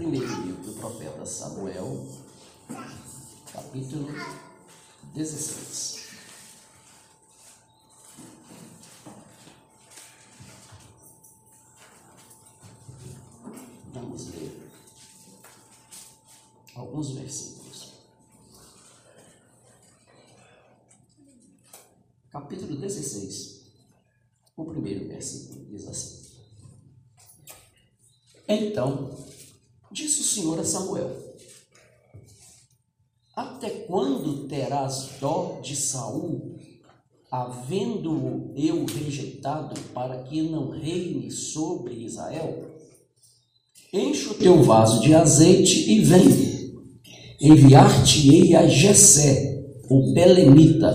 Primeiro livro do profeta Samuel, capítulo 16. Vamos ler alguns versículos. Capítulo 16, o primeiro versículo diz assim: Então Senhor a Samuel: Até quando terás dó de Saul, havendo-o eu rejeitado, para que não reine sobre Israel? Enche o teu vaso de azeite e vem. Enviar-te-ei a Jessé, o Belemita,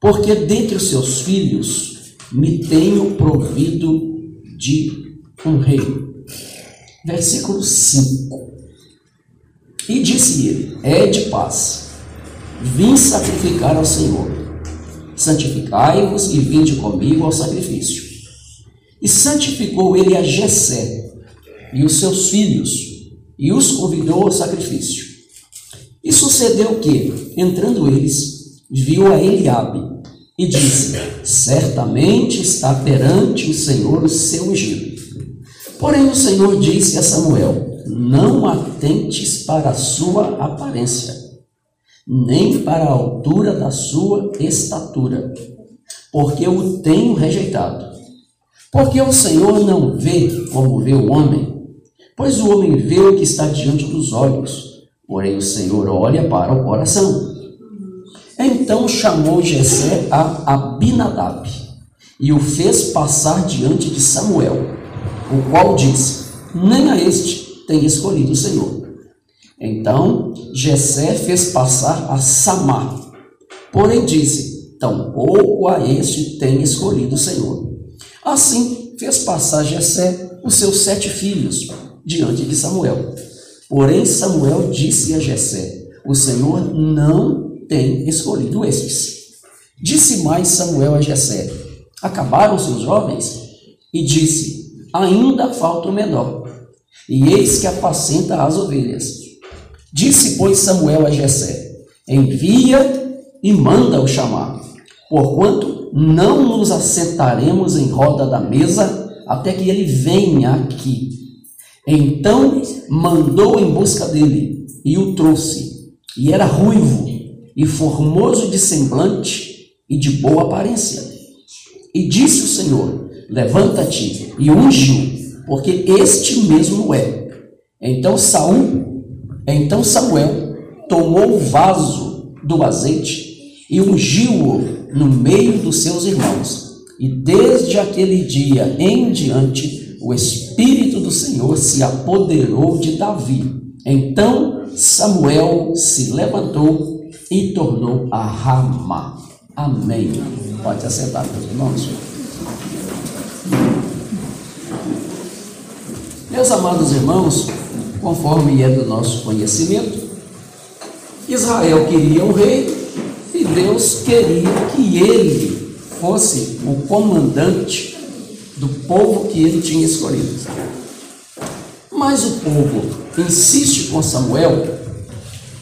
porque dentre os seus filhos me tenho provido de um rei. Versículo 5. E disse ele: É de paz, vim sacrificar ao Senhor. Santificai-vos e vinde comigo ao sacrifício. E santificou ele a Jessé e os seus filhos, e os convidou ao sacrifício. E sucedeu que, entrando eles, viu a Eliabe e disse: Certamente está perante o Senhor o seu ungido. Porém o Senhor disse a Samuel: Não atentes para a sua aparência, nem para a altura da sua estatura, porque eu o tenho rejeitado. Porque o Senhor não vê como vê o homem, Pois o homem vê o que está diante dos olhos, porém o Senhor olha para o coração. Então chamou Jessé a Abinadab e o fez passar diante de Samuel, o qual disse: Nem a este tem escolhido o Senhor. Então Jessé fez passar a Samar, porém disse: Tampouco a este tem escolhido o Senhor. Assim fez passar Jessé os seus sete filhos, diante de Samuel. Porém, Samuel disse a Jessé: O Senhor não tem escolhido estes. Disse mais Samuel a Jessé: Acabaram seus jovens? E disse: Ainda falta o menor. E eis que apacenta as ovelhas. Disse, pois, Samuel a Jessé: Envia e manda-o chamar, porquanto não nos assentaremos em roda da mesa até que ele venha aqui. Então mandou em busca dele e o trouxe. E era ruivo e formoso de semblante e de boa aparência. E disse o Senhor: Levanta-te e unge-o, porque este mesmo é. Então Saul, então Samuel tomou o vaso do azeite e ungiu-o no meio dos seus irmãos. E desde aquele dia em diante o Espírito do Senhor se apoderou de Davi. Então Samuel se levantou e tornou a Ramá. Amém. Pode assentar, meus irmãos. Meus amados irmãos, conforme é do nosso conhecimento, Israel queria um rei e Deus queria que ele fosse o comandante do povo que ele tinha escolhido. Mas o povo insiste com Samuel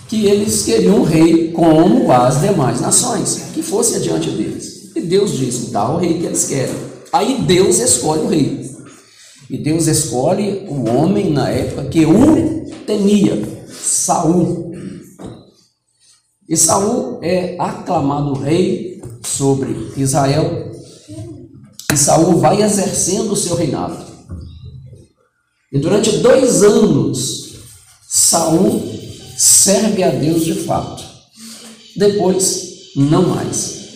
que eles queriam um rei como as demais nações, que fosse adiante deles. E Deus diz: dá o rei que eles querem. Aí Deus escolhe o rei. E Deus escolhe o homem na época que o temia, Saul. E Saul é aclamado rei sobre Israel e Saul vai exercendo o seu reinado. E durante dois anos, Saul serve a Deus de fato. Depois, não mais.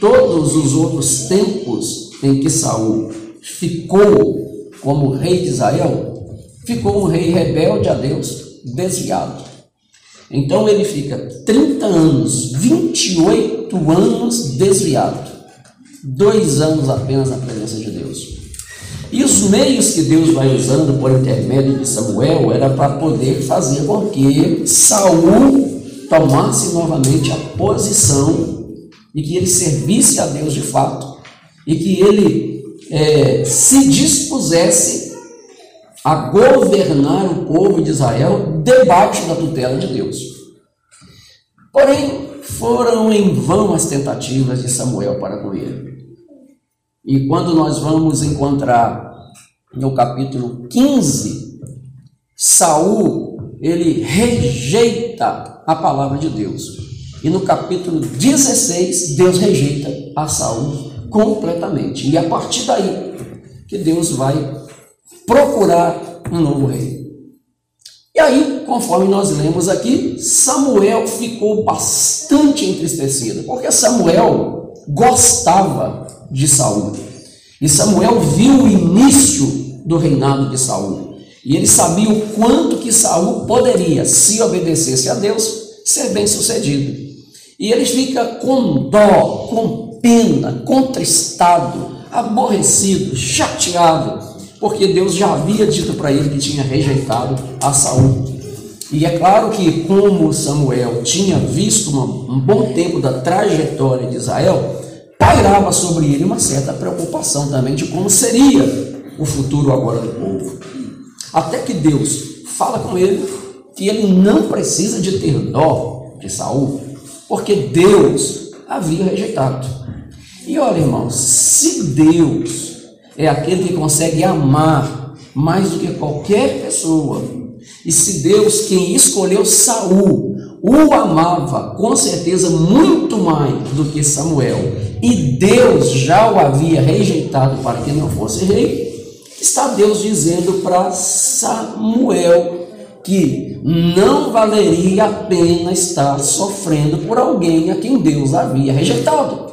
Todos os outros tempos em que Saul ficou como rei de Israel, ficou um rei rebelde a Deus, desviado. Então ele fica 30 anos, 28 anos desviado dois anos apenas na presença de Deus. E os meios que Deus vai usando por intermédio de Samuel era para poder fazer com que Saul tomasse novamente a posição e que ele servisse a Deus de fato e que ele é, se dispusesse a governar o povo de Israel debaixo da tutela de Deus. Porém, foram em vão as tentativas de Samuel para com ele. E quando nós vamos encontrar no capítulo 15, Saul, ele rejeita a palavra de Deus. E no capítulo 16, Deus rejeita a Saul completamente. E a partir daí que Deus vai procurar um novo rei. E aí, conforme nós lemos aqui, Samuel ficou bastante entristecido, porque Samuel gostava de Saul. E Samuel viu o início do reinado de Saul. E ele sabia o quanto que Saul poderia, se obedecesse a Deus, ser bem sucedido. E ele fica com dó, com pena, contristado, aborrecido, chateado, porque Deus já havia dito para ele que tinha rejeitado a Saul. E é claro que, como Samuel tinha visto um bom tempo da trajetória de Israel, pairava sobre ele uma certa preocupação também de como seria o futuro agora do povo. Até que Deus fala com ele que ele não precisa de ter dó de Saul, porque Deus havia rejeitado. E olha, irmãos, se Deus é aquele que consegue amar mais do que qualquer pessoa, e se Deus, quem escolheu Saul, o amava com certeza muito mais do que Samuel, e Deus já o havia rejeitado para que não fosse rei, está Deus dizendo para Samuel que não valeria a pena estar sofrendo por alguém a quem Deus havia rejeitado.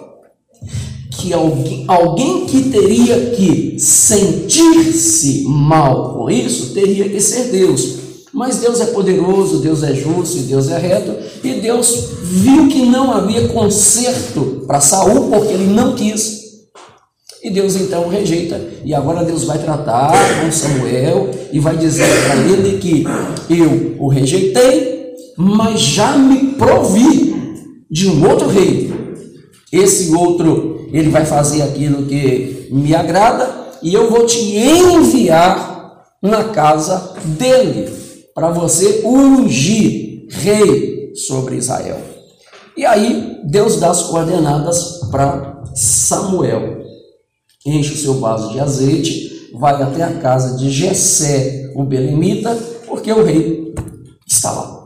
Que alguém, alguém que teria que sentir-se mal com isso teria que ser Deus. Mas Deus é poderoso, Deus é justo e Deus é reto, e Deus viu que não havia conserto para Saul porque ele não quis. E Deus então rejeita. E agora Deus vai tratar com Samuel e vai dizer para ele que eu o rejeitei, mas já me provi de um outro rei. Esse outro, ele vai fazer aquilo que me agrada e eu vou te enviar na casa dele para você ungir rei sobre Israel. E aí Deus dá as coordenadas para Samuel enche o seu vaso de azeite, vai até a casa de Jessé, o belemita, porque o rei está lá.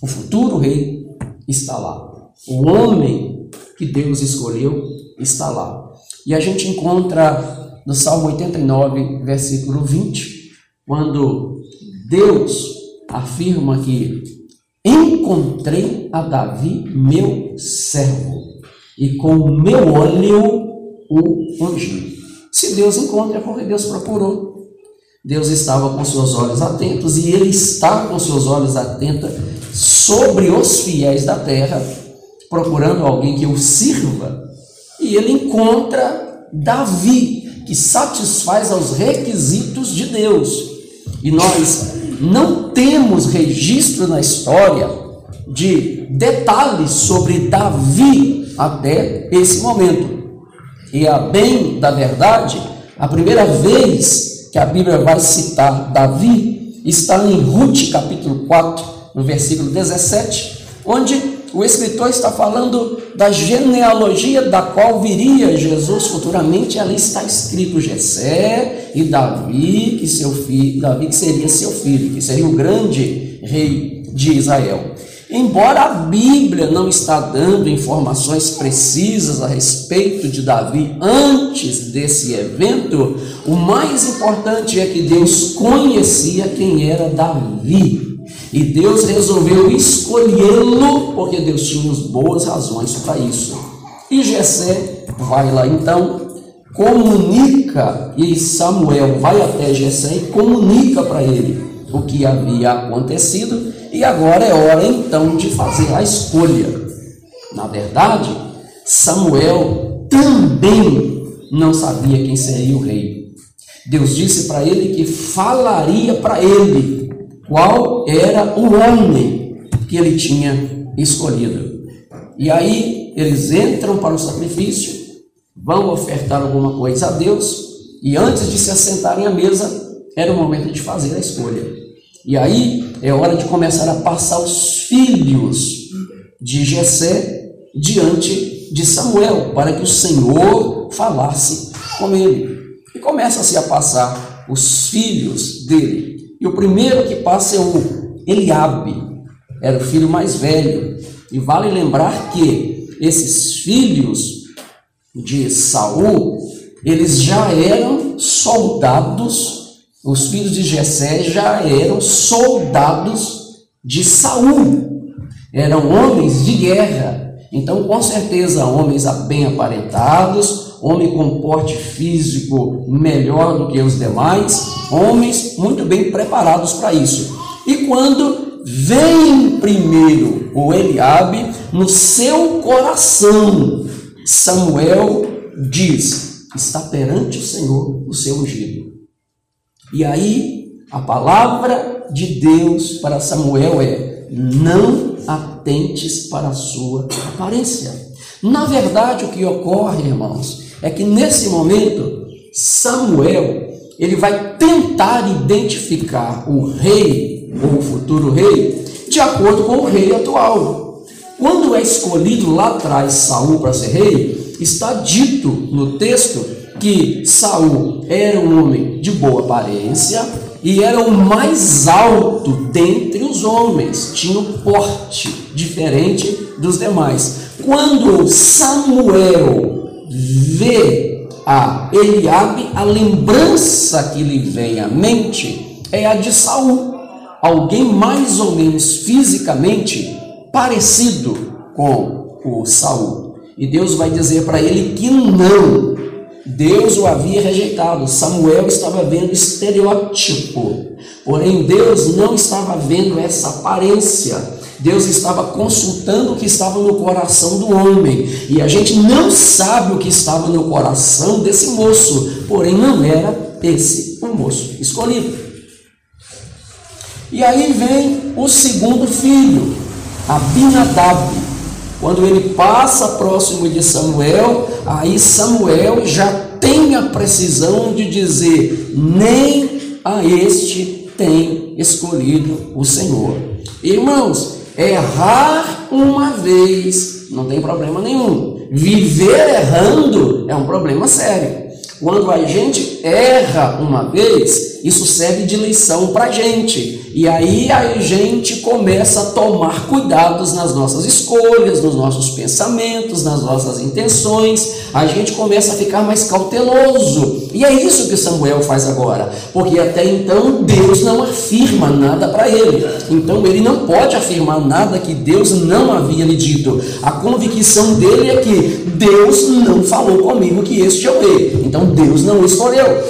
O futuro rei está lá. O homem que Deus escolheu está lá. E a gente encontra no Salmo 89, versículo 20, quando Deus afirma que encontrei a Davi, meu servo, e com o meu óleo o ungido. Se Deus encontra, é porque Deus procurou. Deus estava com seus olhos atentos e Ele está com seus olhos atentos sobre os fiéis da terra, procurando alguém que o sirva. E Ele encontra Davi, que satisfaz aos requisitos de Deus. E nós não temos registro na história de detalhes sobre Davi até esse momento. E a bem da verdade, a primeira vez que a Bíblia vai citar Davi está em Ruth, capítulo 4, no versículo 17, onde o escritor está falando da genealogia da qual viria Jesus futuramente. Ali está escrito Jessé e Davi, que seu filho, Davi que seria seu filho, que seria o grande rei de Israel. Embora a Bíblia não está dando informações precisas a respeito de Davi antes desse evento, o mais importante é que Deus conhecia quem era Davi. E Deus resolveu escolhê-lo porque Deus tinha boas razões para isso. E Jessé vai lá então, comunica, e Samuel vai até Jessé e comunica para ele o que havia acontecido e agora é hora então de fazer a escolha. Na verdade, Samuel também não sabia quem seria o rei. Deus disse para ele que falaria para ele qual era o homem que ele tinha escolhido. E aí eles entram para o sacrifício, vão ofertar alguma coisa a Deus, e antes de se assentarem à mesa, era o momento de fazer a escolha. E aí é hora de começar a passar os filhos de Jessé diante de Samuel, para que o Senhor falasse com ele. E começa-se a passar os filhos dele. E o primeiro que passa é o Eliabe, era o filho mais velho. E vale lembrar que esses filhos de Saul, eles já eram soldados, os filhos de Jessé já eram soldados de Saul. Eram homens de guerra. Então, com certeza, homens bem aparentados, homem com porte físico melhor do que os demais, homens muito bem preparados para isso. E quando vem primeiro o Eliabe, no seu coração, Samuel diz: está perante o Senhor o seu ungido. E aí a palavra de Deus para Samuel é: não atentes para a sua aparência. Na verdade, o que ocorre, irmãos, é que nesse momento Samuel ele vai tentar identificar o rei ou o futuro rei de acordo com o rei atual. Quando é escolhido lá atrás Saul para ser rei, está dito no texto que Saul era um homem de boa aparência e era o mais alto dentre os homens, tinha um porte diferente dos demais. Quando Samuel vê a Eliabe, a lembrança que lhe vem à mente é a de Saul, alguém mais ou menos fisicamente parecido com o Saul. E Deus vai dizer para ele que não. Deus o havia rejeitado. Samuel estava vendo estereótipo. Porém, Deus não estava vendo essa aparência. Deus estava consultando o que estava no coração do homem. E a gente não sabe o que estava no coração desse moço, porém não era esse o moço escolhido. E aí vem o segundo filho, Abinadab. Quando ele passa próximo de Samuel, aí Samuel já tem a precisão de dizer: nem a este tem escolhido o Senhor. Irmãos, Errar uma vez não tem problema nenhum. Viver errando é um problema sério. Quando a gente erra uma vez, isso serve de lição para a gente. E aí a gente começa a tomar cuidados nas nossas escolhas, nos nossos pensamentos, nas nossas intenções. A gente começa a ficar mais cauteloso. E é isso que Samuel faz agora. Porque até então Deus não afirma nada para ele. Então ele não pode afirmar nada que Deus não havia lhe dito. A convicção dele é que Deus não falou comigo que este é o rei. Então Deus não escolheu.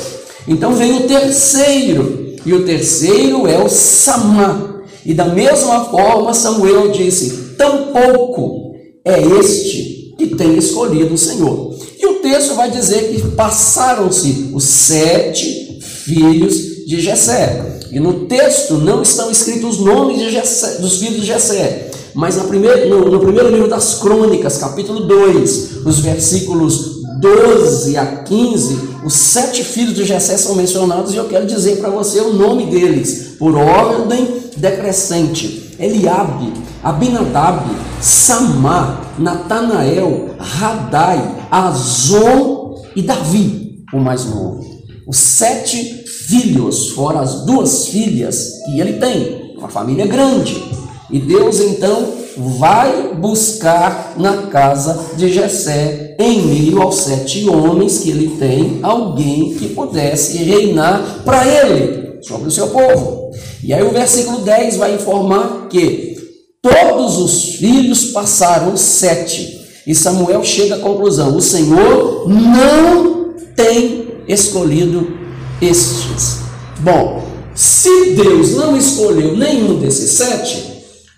Então vem o terceiro, e o terceiro é o Samá. E da mesma forma, Samuel disse: Tampouco é este que tem escolhido o Senhor. E o texto vai dizer que passaram-se os sete filhos de Jessé. E no texto não estão escritos os nomes Jessé, dos filhos de Jessé, mas no primeiro, no, no primeiro livro das Crônicas, capítulo 2, os versículos 12 a 15, os sete filhos de Jessé são mencionados e eu quero dizer para você o nome deles, por ordem decrescente: Eliabe, Abinadab, Samá, Natanael, Radai, Azon e Davi, o mais novo. Os sete filhos, fora as duas filhas que ele tem, uma família grande. E Deus então vai buscar na casa de Jessé, em meio aos sete homens que ele tem, alguém que pudesse reinar para ele, sobre o seu povo. E aí o versículo 10 vai informar que todos os filhos passaram sete. E Samuel chega à conclusão: o Senhor não tem escolhido estes. Bom, se Deus não escolheu nenhum desses sete,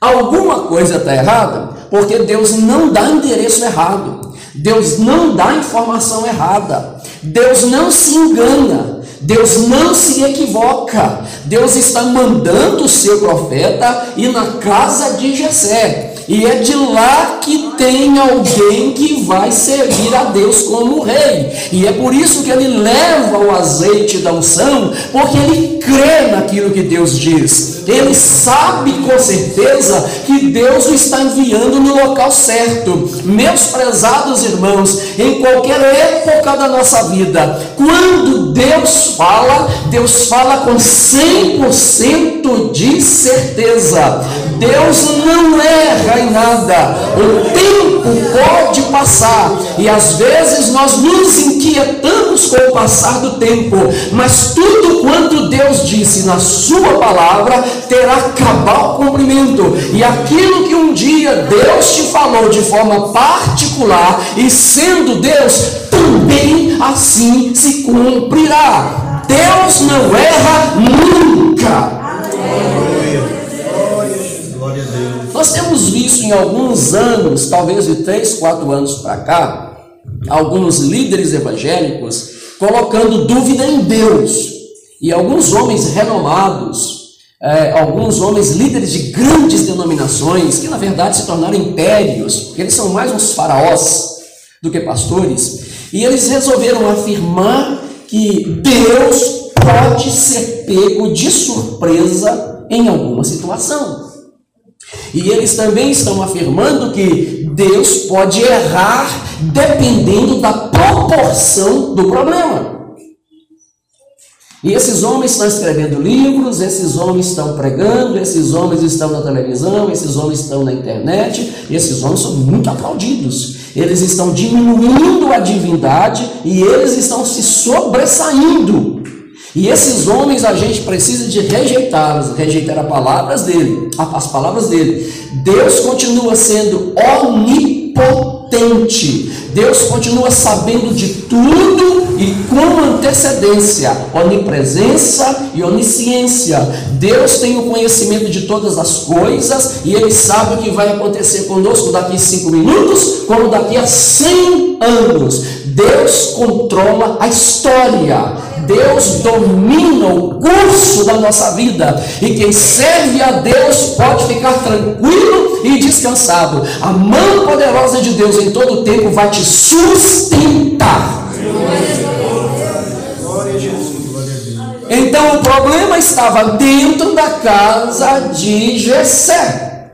Alguma coisa está errada, porque Deus não dá endereço errado, Deus não dá informação errada, Deus não se engana, Deus não se equivoca. Deus está mandando o seu profeta ir na casa de Jessé. E é de lá que tem alguém que vai servir a Deus como rei. E é por isso que ele leva o azeite da unção, porque ele crê naquilo que Deus diz. Ele sabe com certeza que Deus o está enviando no local certo. Meus prezados irmãos, em qualquer época da nossa vida, quando Deus fala, Deus fala com 100% de certeza. Deus não erra em nada. O tempo pode passar e às vezes nós nos inquietamos com o passar do tempo, mas tudo quanto Deus disse na Sua palavra terá cabal cumprimento. E aquilo que um dia Deus te falou de forma particular e sendo Deus, também assim se cumprirá. Deus não erra nunca. Temos visto em alguns anos, talvez de três, quatro anos para cá, alguns líderes evangélicos colocando dúvida em Deus. E alguns homens renomados, é, alguns homens líderes de grandes denominações, que na verdade se tornaram impérios, porque eles são mais uns faraós do que pastores, e eles resolveram afirmar que Deus pode ser pego de surpresa em alguma situação. E eles também estão afirmando que Deus pode errar dependendo da proporção do problema. E esses homens estão escrevendo livros, esses homens estão pregando, esses homens estão na televisão, esses homens estão na internet, esses homens são muito aplaudidos. Eles estão diminuindo a divindade e eles estão se sobressaindo. E esses homens a gente precisa de rejeitá-los, rejeitar as palavras dele, as palavras dele. Deus continua sendo onipotente. Deus continua sabendo de tudo e com antecedência, onipresença e onisciência. Deus tem o conhecimento de todas as coisas e Ele sabe o que vai acontecer conosco daqui a cinco minutos, como daqui a cem anos. Deus controla a história. Deus domina o curso da nossa vida. E quem serve a Deus pode ficar tranquilo e descansado. A mão poderosa de Deus em todo o tempo vai te sustentar. Então o problema estava dentro da casa de Jessé.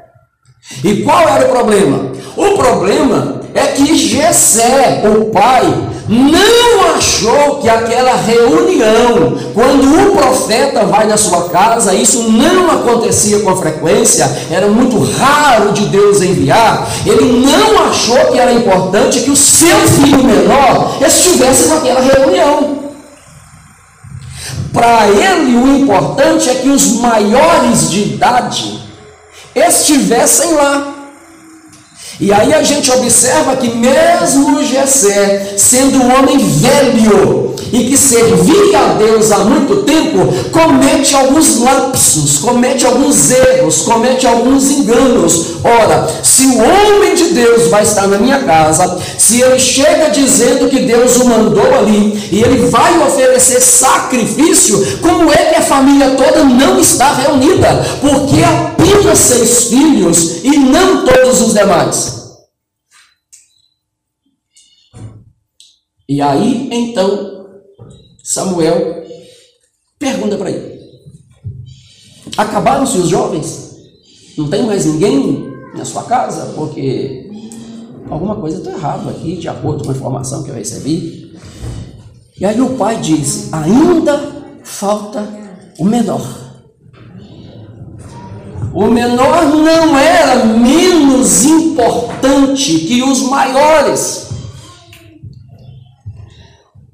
E qual era o problema? O problema é que Jessé, o pai, não achou que aquela reunião, quando o profeta vai na sua casa, isso não acontecia com frequência, era muito raro de Deus enviar. Ele não achou que era importante que o seu filho menor estivesse naquela reunião. Para ele, o importante é que os maiores de idade estivessem lá. E aí a gente observa que mesmo Jessé, sendo um homem velho e que servia a Deus há muito tempo, comete alguns lapsos, comete alguns erros, comete alguns enganos. Ora, se o homem de Deus vai estar na minha casa, se ele chega dizendo que Deus o mandou ali e ele vai oferecer sacrifício, como é que a família toda não está reunida? Porque apenas seis filhos e não todos os demais. E aí, então, Samuel pergunta para ele: Acabaram-se os jovens? Não tem mais ninguém na sua casa? Porque alguma coisa está errada aqui, de acordo com a informação que eu recebi. E aí o pai diz: Ainda falta o menor. O menor não era menos importante que os maiores.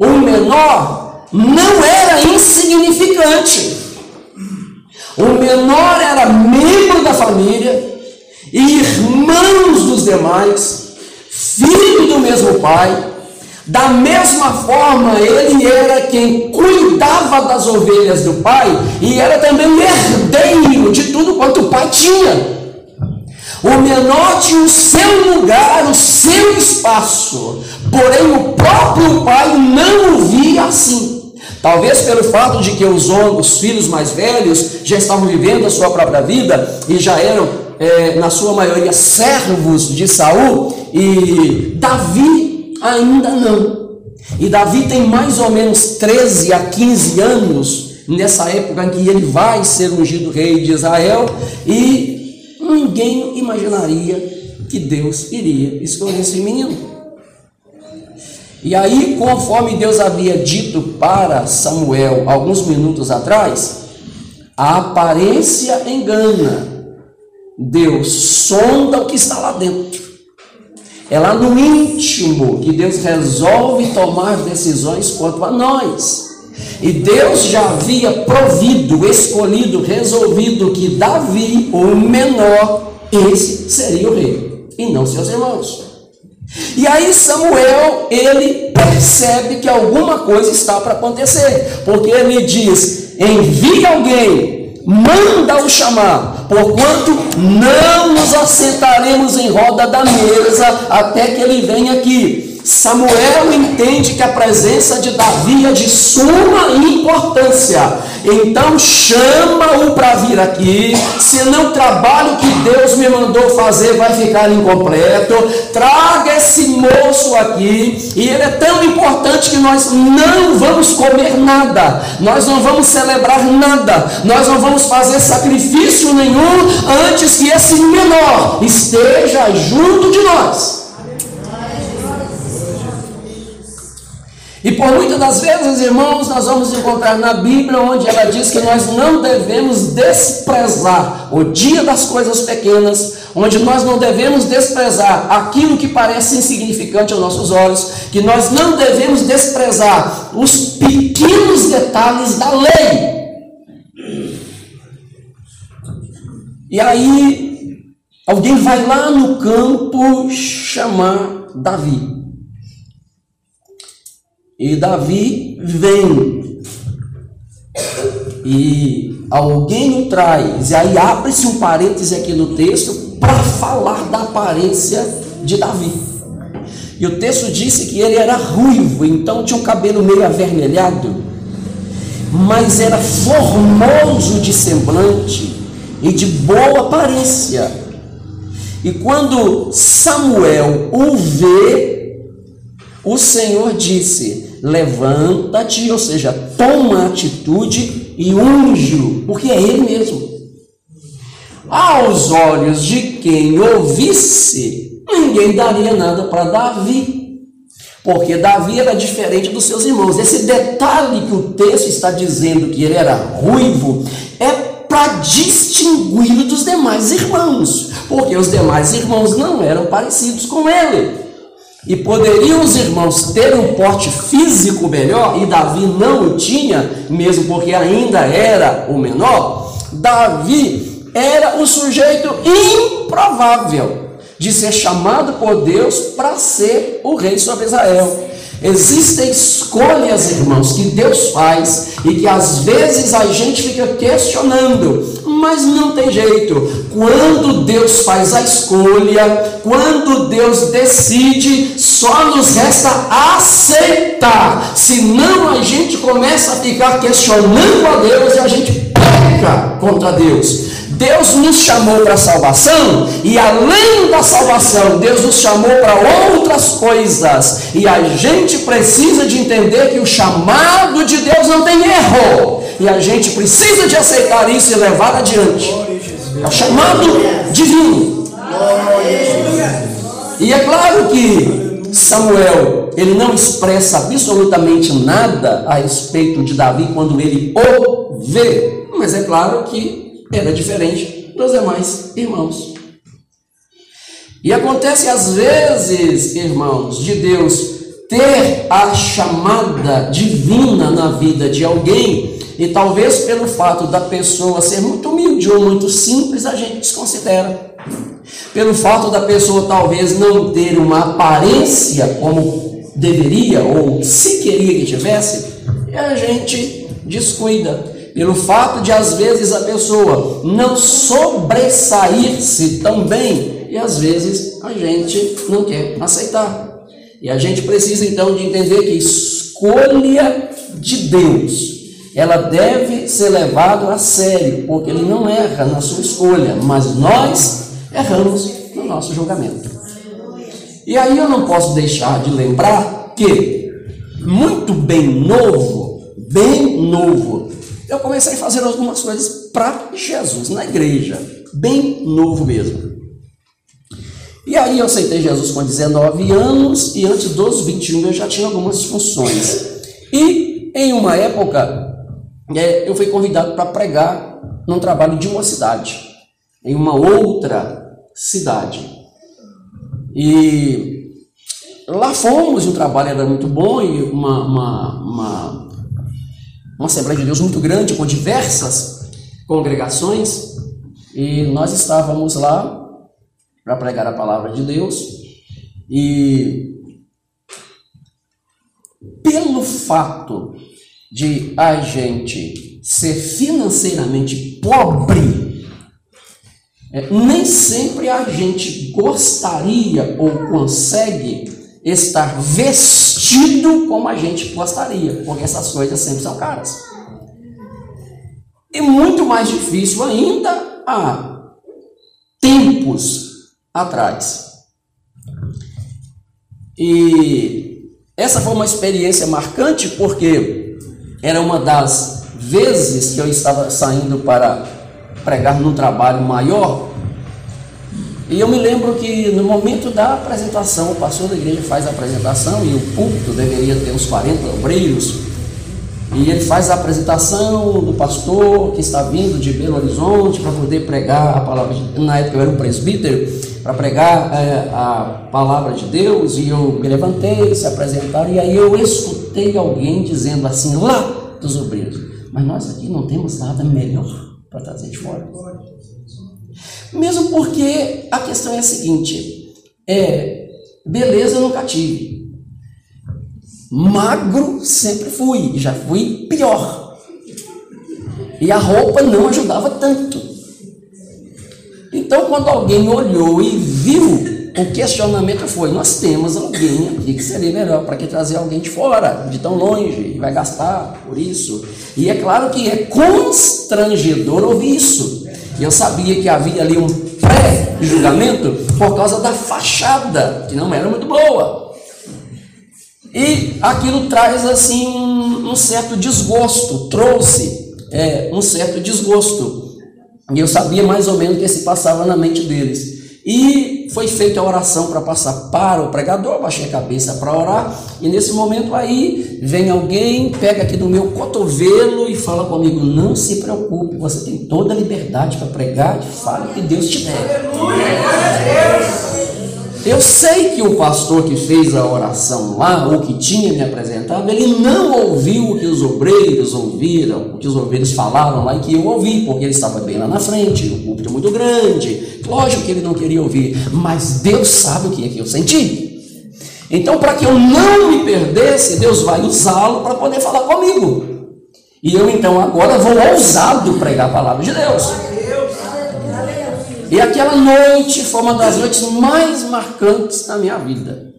O menor não era insignificante. O menor era membro da família, irmãos dos demais, filho do mesmo pai. Da mesma forma, ele era quem cuidava das ovelhas do pai e era também herdeiro de tudo quanto o pai tinha. O menor tinha o seu lugar, o seu espaço, porém o próprio pai não o via assim. Talvez pelo fato de que os, os filhos mais velhos já estavam vivendo a sua própria vida e já eram é, na sua maioria, servos de Saul, e Davi ainda não. E Davi tem mais ou menos 13 a 15 anos nessa época em que ele vai ser ungido rei de Israel, e ninguém imaginaria que Deus iria escolher esse menino. E aí, conforme Deus havia dito para Samuel alguns minutos atrás, a aparência engana. Deus sonda o que está lá dentro. É lá no íntimo que Deus resolve tomar decisões quanto a nós. E Deus já havia provido, escolhido, resolvido que Davi, o menor, esse seria o rei, e não seus irmãos. E aí Samuel, ele percebe que alguma coisa está para acontecer, porque ele diz: envia alguém, manda-o chamar, porquanto não nos assentaremos em roda da mesa até que ele venha aqui. Samuel entende que a presença de Davi é de suma importância. Então chama-o para vir aqui. Senão o trabalho que Deus me mandou fazer vai ficar incompleto. Traga esse moço aqui. E ele é tão importante que nós não vamos comer nada. Nós não vamos celebrar nada. Nós não vamos fazer sacrifício nenhum antes que esse menor esteja junto de nós. E por muitas das vezes, irmãos, nós vamos encontrar na Bíblia onde ela diz que nós não devemos desprezar o dia das coisas pequenas, onde nós não devemos desprezar aquilo que parece insignificante aos nossos olhos, que nós não devemos desprezar os pequenos detalhes da lei. E aí, alguém vai lá no campo chamar Davi. E Davi vem. E alguém o traz. E aí abre-se um parêntese aqui no texto para falar da aparência de Davi. E o texto disse que ele era ruivo, então tinha um cabelo meio avermelhado, mas era formoso de semblante e de boa aparência. E quando Samuel o vê, o Senhor disse: levanta-te, ou seja, toma atitude e unge porque é ele mesmo. Aos olhos de quem ouvisse, ninguém daria nada para Davi, porque Davi era diferente dos seus irmãos. Esse detalhe que o texto está dizendo que ele era ruivo é para distingui-lo dos demais irmãos, porque os demais irmãos não eram parecidos com ele. E poderiam os irmãos ter um porte físico melhor, e Davi não o tinha, mesmo porque ainda era o menor. Davi era o sujeito improvável de ser chamado por Deus para ser o rei sobre Israel. Existem escolhas, irmãos, que Deus faz e que às vezes a gente fica questionando, mas não tem jeito. Quando Deus faz a escolha, quando Deus decide, só nos resta aceitar. Senão a gente começa a ficar questionando a Deus e a gente peca contra Deus. Deus nos chamou para salvação e além da salvação, Deus nos chamou para outras coisas. E a gente precisa de entender que o chamado de Deus não tem erro. E a gente precisa de aceitar isso e levar adiante. É o chamado divino. E é claro que Samuel, ele não expressa absolutamente nada a respeito de Davi quando ele o vê. Mas é claro que era diferente dos demais irmãos. E acontece às vezes, irmãos, de Deus ter a chamada divina na vida de alguém, e talvez pelo fato da pessoa ser muito humilde ou muito simples, a gente desconsidera. Pelo fato da pessoa talvez não ter uma aparência como deveria ou se queria que tivesse, a gente descuida pelo fato de às vezes a pessoa não sobressair-se tão bem e às vezes a gente não quer aceitar. E a gente precisa então de entender que escolha de Deus, ela deve ser levada a sério, porque ele não erra na sua escolha, mas nós erramos no nosso julgamento. E aí eu não posso deixar de lembrar que, muito bem novo, bem novo, eu comecei a fazer algumas coisas para Jesus na igreja, bem novo mesmo. E aí eu aceitei Jesus com 19 anos e antes dos 21 eu já tinha algumas funções. E em uma época é, eu fui convidado para pregar num trabalho de uma cidade, em uma outra cidade. E lá fomos, e o trabalho era muito bom, e uma, uma, uma, uma Assembleia de Deus muito grande, com diversas congregações, e nós estávamos lá para pregar a palavra de Deus, e pelo fato de a gente ser financeiramente pobre, é, nem sempre a gente gostaria ou consegue estar vestido como a gente gostaria, porque essas coisas sempre são caras. E muito mais difícil ainda há tempos atrás. E essa foi uma experiência marcante porque era uma das vezes que eu estava saindo para pregar num trabalho maior. E eu me lembro que no momento da apresentação, o pastor da igreja faz a apresentação e o púlpito deveria ter uns 40 obreiros. E ele faz a apresentação do pastor que está vindo de Belo Horizonte para poder pregar a palavra de Na época eu era um presbítero, para pregar é, a palavra de Deus. E eu me levantei, se apresentaram, e aí eu escutei alguém dizendo assim, lá dos obreiros: Mas nós aqui não temos nada melhor para trazer de fora. Mesmo porque a questão é a seguinte: é, beleza eu nunca tive. Magro sempre fui, já fui pior. E a roupa não ajudava tanto. Então, quando alguém olhou e viu, o questionamento foi: nós temos alguém aqui que seria melhor, para que trazer alguém de fora, de tão longe, e vai gastar por isso. E é claro que é constrangedor ouvir isso. E eu sabia que havia ali um pré-julgamento por causa da fachada, que não era muito boa. E aquilo traz assim um, certo desgosto, trouxe é, um certo desgosto. E eu sabia mais ou menos o que se passava na mente deles. E foi feita a oração para passar para o pregador, baixei a cabeça para orar, e nesse momento aí vem alguém, pega aqui no meu cotovelo e fala comigo: Não se preocupe, você tem toda a liberdade para pregar, fale o que Deus te der. Eu sei que o pastor que fez a oração lá, ou que tinha me apresentado, ele não ouviu o que os obreiros ouviram, o que os obreiros falaram lá e que eu ouvi, porque ele estava bem lá na frente, o púlpito muito grande. Lógico que ele não queria ouvir, mas Deus sabe o que é que eu senti. Então, para que eu não me perdesse, Deus vai usá-lo para poder falar comigo. E eu então agora vou ousado pregar a palavra de Deus. E aquela noite foi uma das noites mais marcantes da minha vida.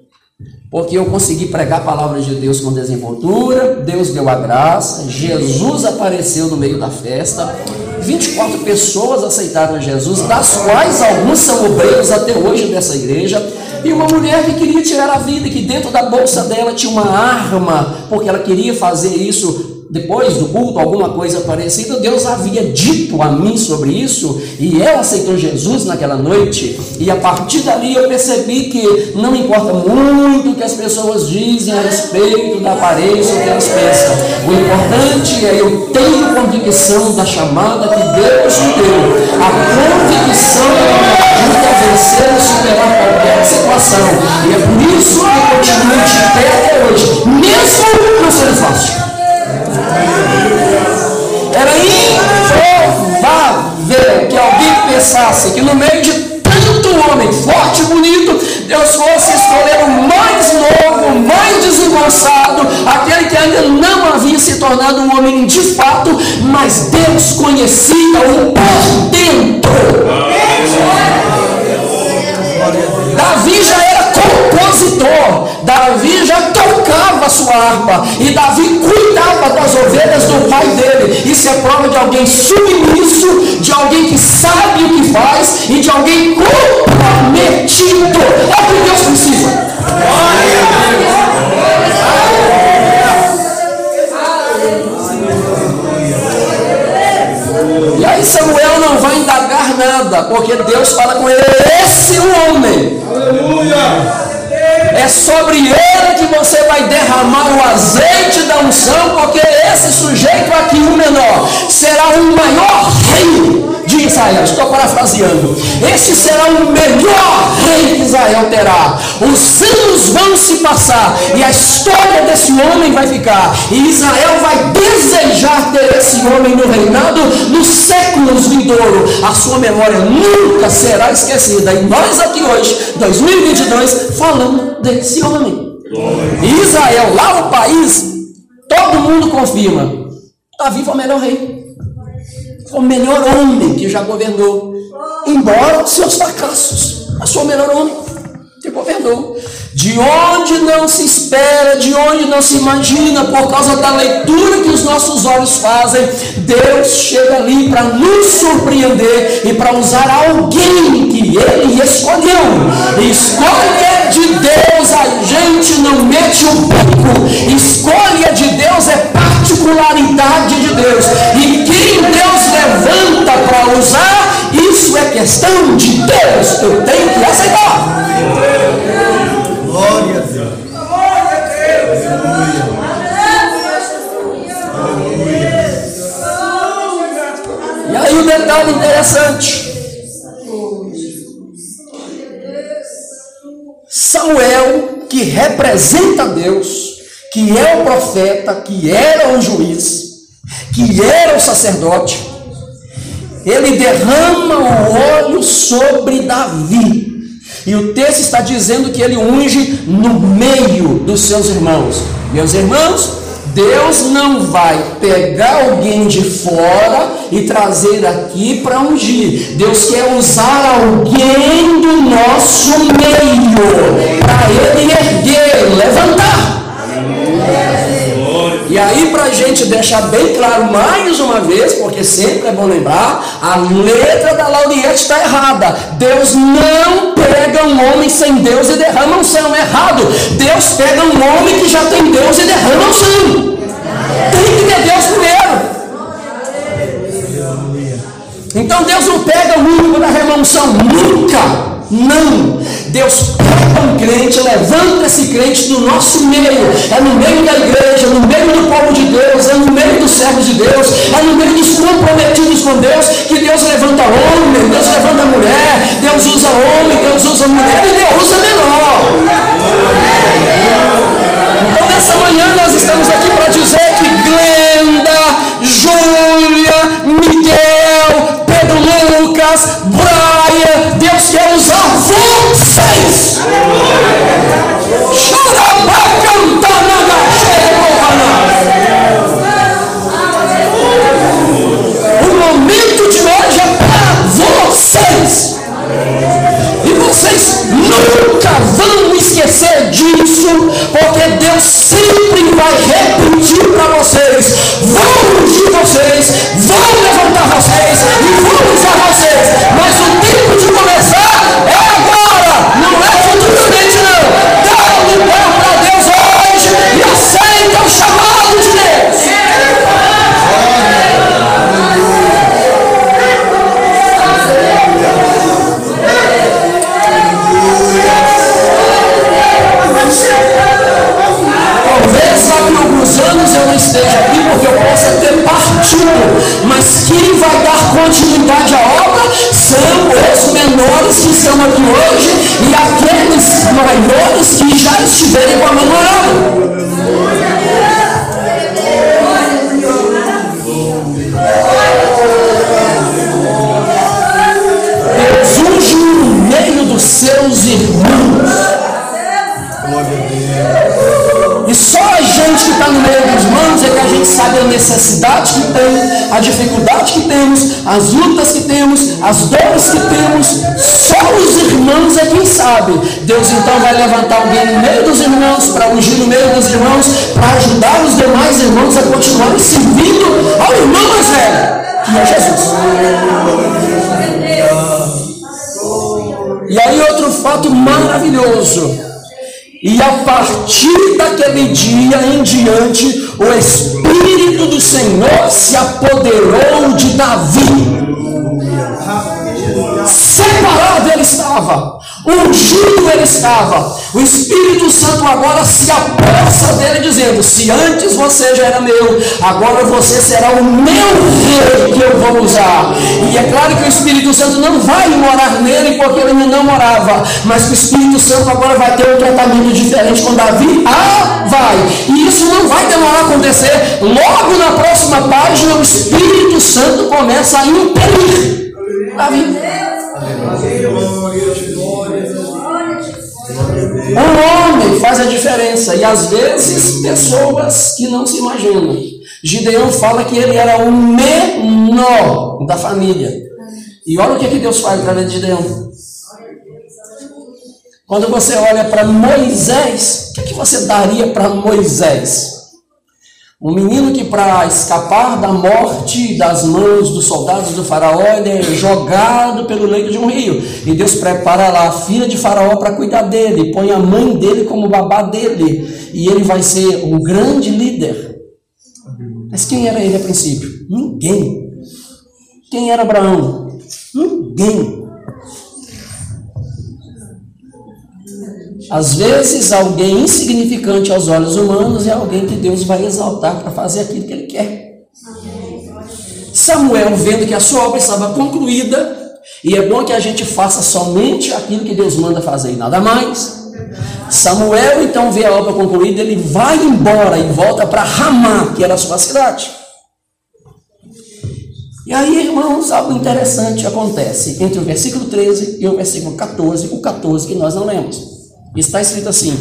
Porque eu consegui pregar a palavra de Deus com desenvoltura, Deus deu a graça, Jesus apareceu no meio da festa, 24 pessoas aceitaram Jesus, das quais alguns são obreiros até hoje dessa igreja, e uma mulher que queria tirar a vida, que dentro da bolsa dela tinha uma arma, porque ela queria fazer isso depois do culto, alguma coisa parecida, Deus havia dito a mim sobre isso, e ela aceitou Jesus naquela noite, e a partir dali eu percebi que não importa muito o que as pessoas dizem a respeito da aparência, o que elas pensam, o importante é eu tenho convicção da chamada que Deus me deu, a convicção me ajuda a vencer e superar qualquer situação, e é por isso que eu continuo de pé até hoje, mesmo não sendo fácil. Era improvável que alguém pensasse que no meio de tanto homem forte e bonito, Deus fosse escolher o mais novo, o mais desengonçado, aquele que ainda não havia se tornado um homem de fato, mas Deus conhecia o por dentro. Davi já era compositor, Davi já tocava sua harpa. E Davi cuidava das ovelhas do pai dele. Isso é prova de alguém submisso, de alguém que sabe o que faz e de alguém comprometido. É o que Deus precisa. E aí Samuel não vai indagar nada, porque Deus fala com ele, esse homem. Aleluia. É sobre ele que você vai derramar o azeite da unção, porque esse sujeito aqui, o menor, será o maior rei de Israel. Estou parafraseando. Esse será o melhor rei que Israel terá. Os anos vão se passar e a história desse homem vai ficar. E Israel vai desejar ter esse homem no reinado nos séculos vindouros. A sua memória nunca será esquecida. E nós aqui hoje, 2022, falando desse homem. Israel, lá no país, todo mundo confirma. Davi foi o melhor rei o melhor homem que já governou, embora seus fracassos, mas foi o melhor homem que governou. De onde não se espera, de onde não se imagina, por causa da leitura que os nossos olhos fazem, Deus chega ali para nos surpreender e para usar alguém que Ele escolheu. Escolha de Deus, a gente não mete o bico. Escolha de Deus é particularidade de Deus. E quem Deus levanta para usar, isso é questão de Deus. Eu tenho que aceitar. Glória a Deus. E aí o detalhe interessante. Samuel, que representa Deus, que é o profeta, que era o juiz, que era o sacerdote, ele derrama o óleo sobre Davi. E o texto está dizendo que ele unge no meio dos seus irmãos. Meus irmãos, Deus não vai pegar alguém de fora e trazer aqui para ungir. Deus quer usar alguém do nosso meio para ele erguer, levantar. E aí, para a gente deixar bem claro mais uma vez, porque sempre é bom lembrar, a letra da Lauriette está errada. Deus não pega um homem sem Deus e derrama um céu errado. Deus pega um homem que já tem Deus e derrama um céu. Tem que ter Deus primeiro. Então Deus não pega o único da remoção, nunca. Não. Deus pega um crente, levanta esse crente no nosso meio. É no meio da igreja, no meio do povo de Deus, é no meio dos servos de Deus, é no meio dos comprometidos com Deus que Deus levanta homem, Deus levanta dia em diante, o Espírito do Senhor se apoderou de Davi. Estava, ungido ele estava. O Espírito Santo agora se aposta dele, dizendo: Se antes você já era meu, agora você será o meu rei que eu vou usar. E é claro que o Espírito Santo não vai morar nele porque ele não morava, mas o Espírito Santo agora vai ter um tratamento diferente com Davi. Ah, vai! E isso não vai demorar a acontecer. Logo na próxima página, o Espírito Santo começa a impelir Davi. Um homem faz a diferença e às vezes pessoas que não se imaginam. Gideão fala que ele era o menor da família. E olha o que, que Deus faz através de Gideão. Quando você olha para Moisés, o que, que você daria para Moisés? Um menino que, para escapar da morte das mãos dos soldados do Faraó, ele é jogado pelo leito de um rio. E Deus prepara lá a filha de Faraó para cuidar dele, põe a mãe dele como babá dele, e ele vai ser um grande líder. Mas quem era ele a princípio? Ninguém. Quem era Abraão? Ninguém. Às vezes, alguém insignificante aos olhos humanos é alguém que Deus vai exaltar para fazer aquilo que ele quer. Samuel, vendo que a sua obra estava concluída, e é bom que a gente faça somente aquilo que Deus manda fazer e nada mais. Samuel então vê a obra concluída, ele vai embora e volta para Ramá, que era a sua cidade. E aí, irmãos, algo interessante acontece entre o versículo 13 e o versículo 14, o 14 que nós não lemos. Está escrito assim: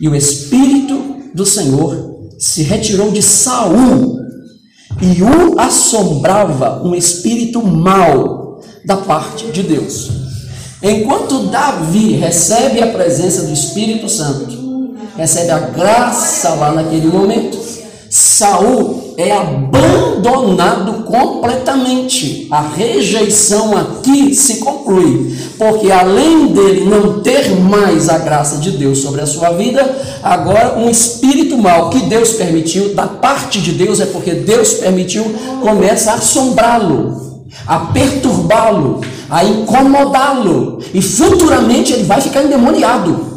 E o Espírito do Senhor se retirou de Saul e o assombrava um espírito mau da parte de Deus. Enquanto Davi recebe a presença do Espírito Santo, recebe a graça lá naquele momento, Saul é abandonado completamente. A rejeição aqui se conclui, porque além dele não ter mais a graça de Deus sobre a sua vida, agora um espírito mal que Deus permitiu, da parte de Deus é porque Deus permitiu, começa a assombrá-lo, a perturbá-lo, a incomodá-lo, e futuramente ele vai ficar endemoniado.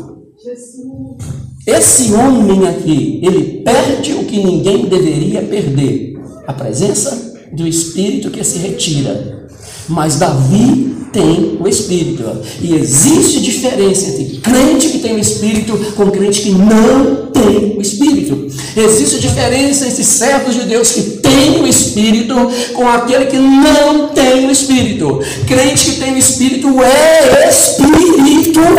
Esse homem aqui, ele perde o que ninguém deveria perder: a presença do Espírito que se retira. Mas Davi tem o Espírito. E existe diferença entre crente que tem o Espírito com crente que não tem o Espírito. Existe diferença entre servos de Deus que tem o Espírito com aquele que não tem o Espírito. Crente que tem o Espírito é espiritual,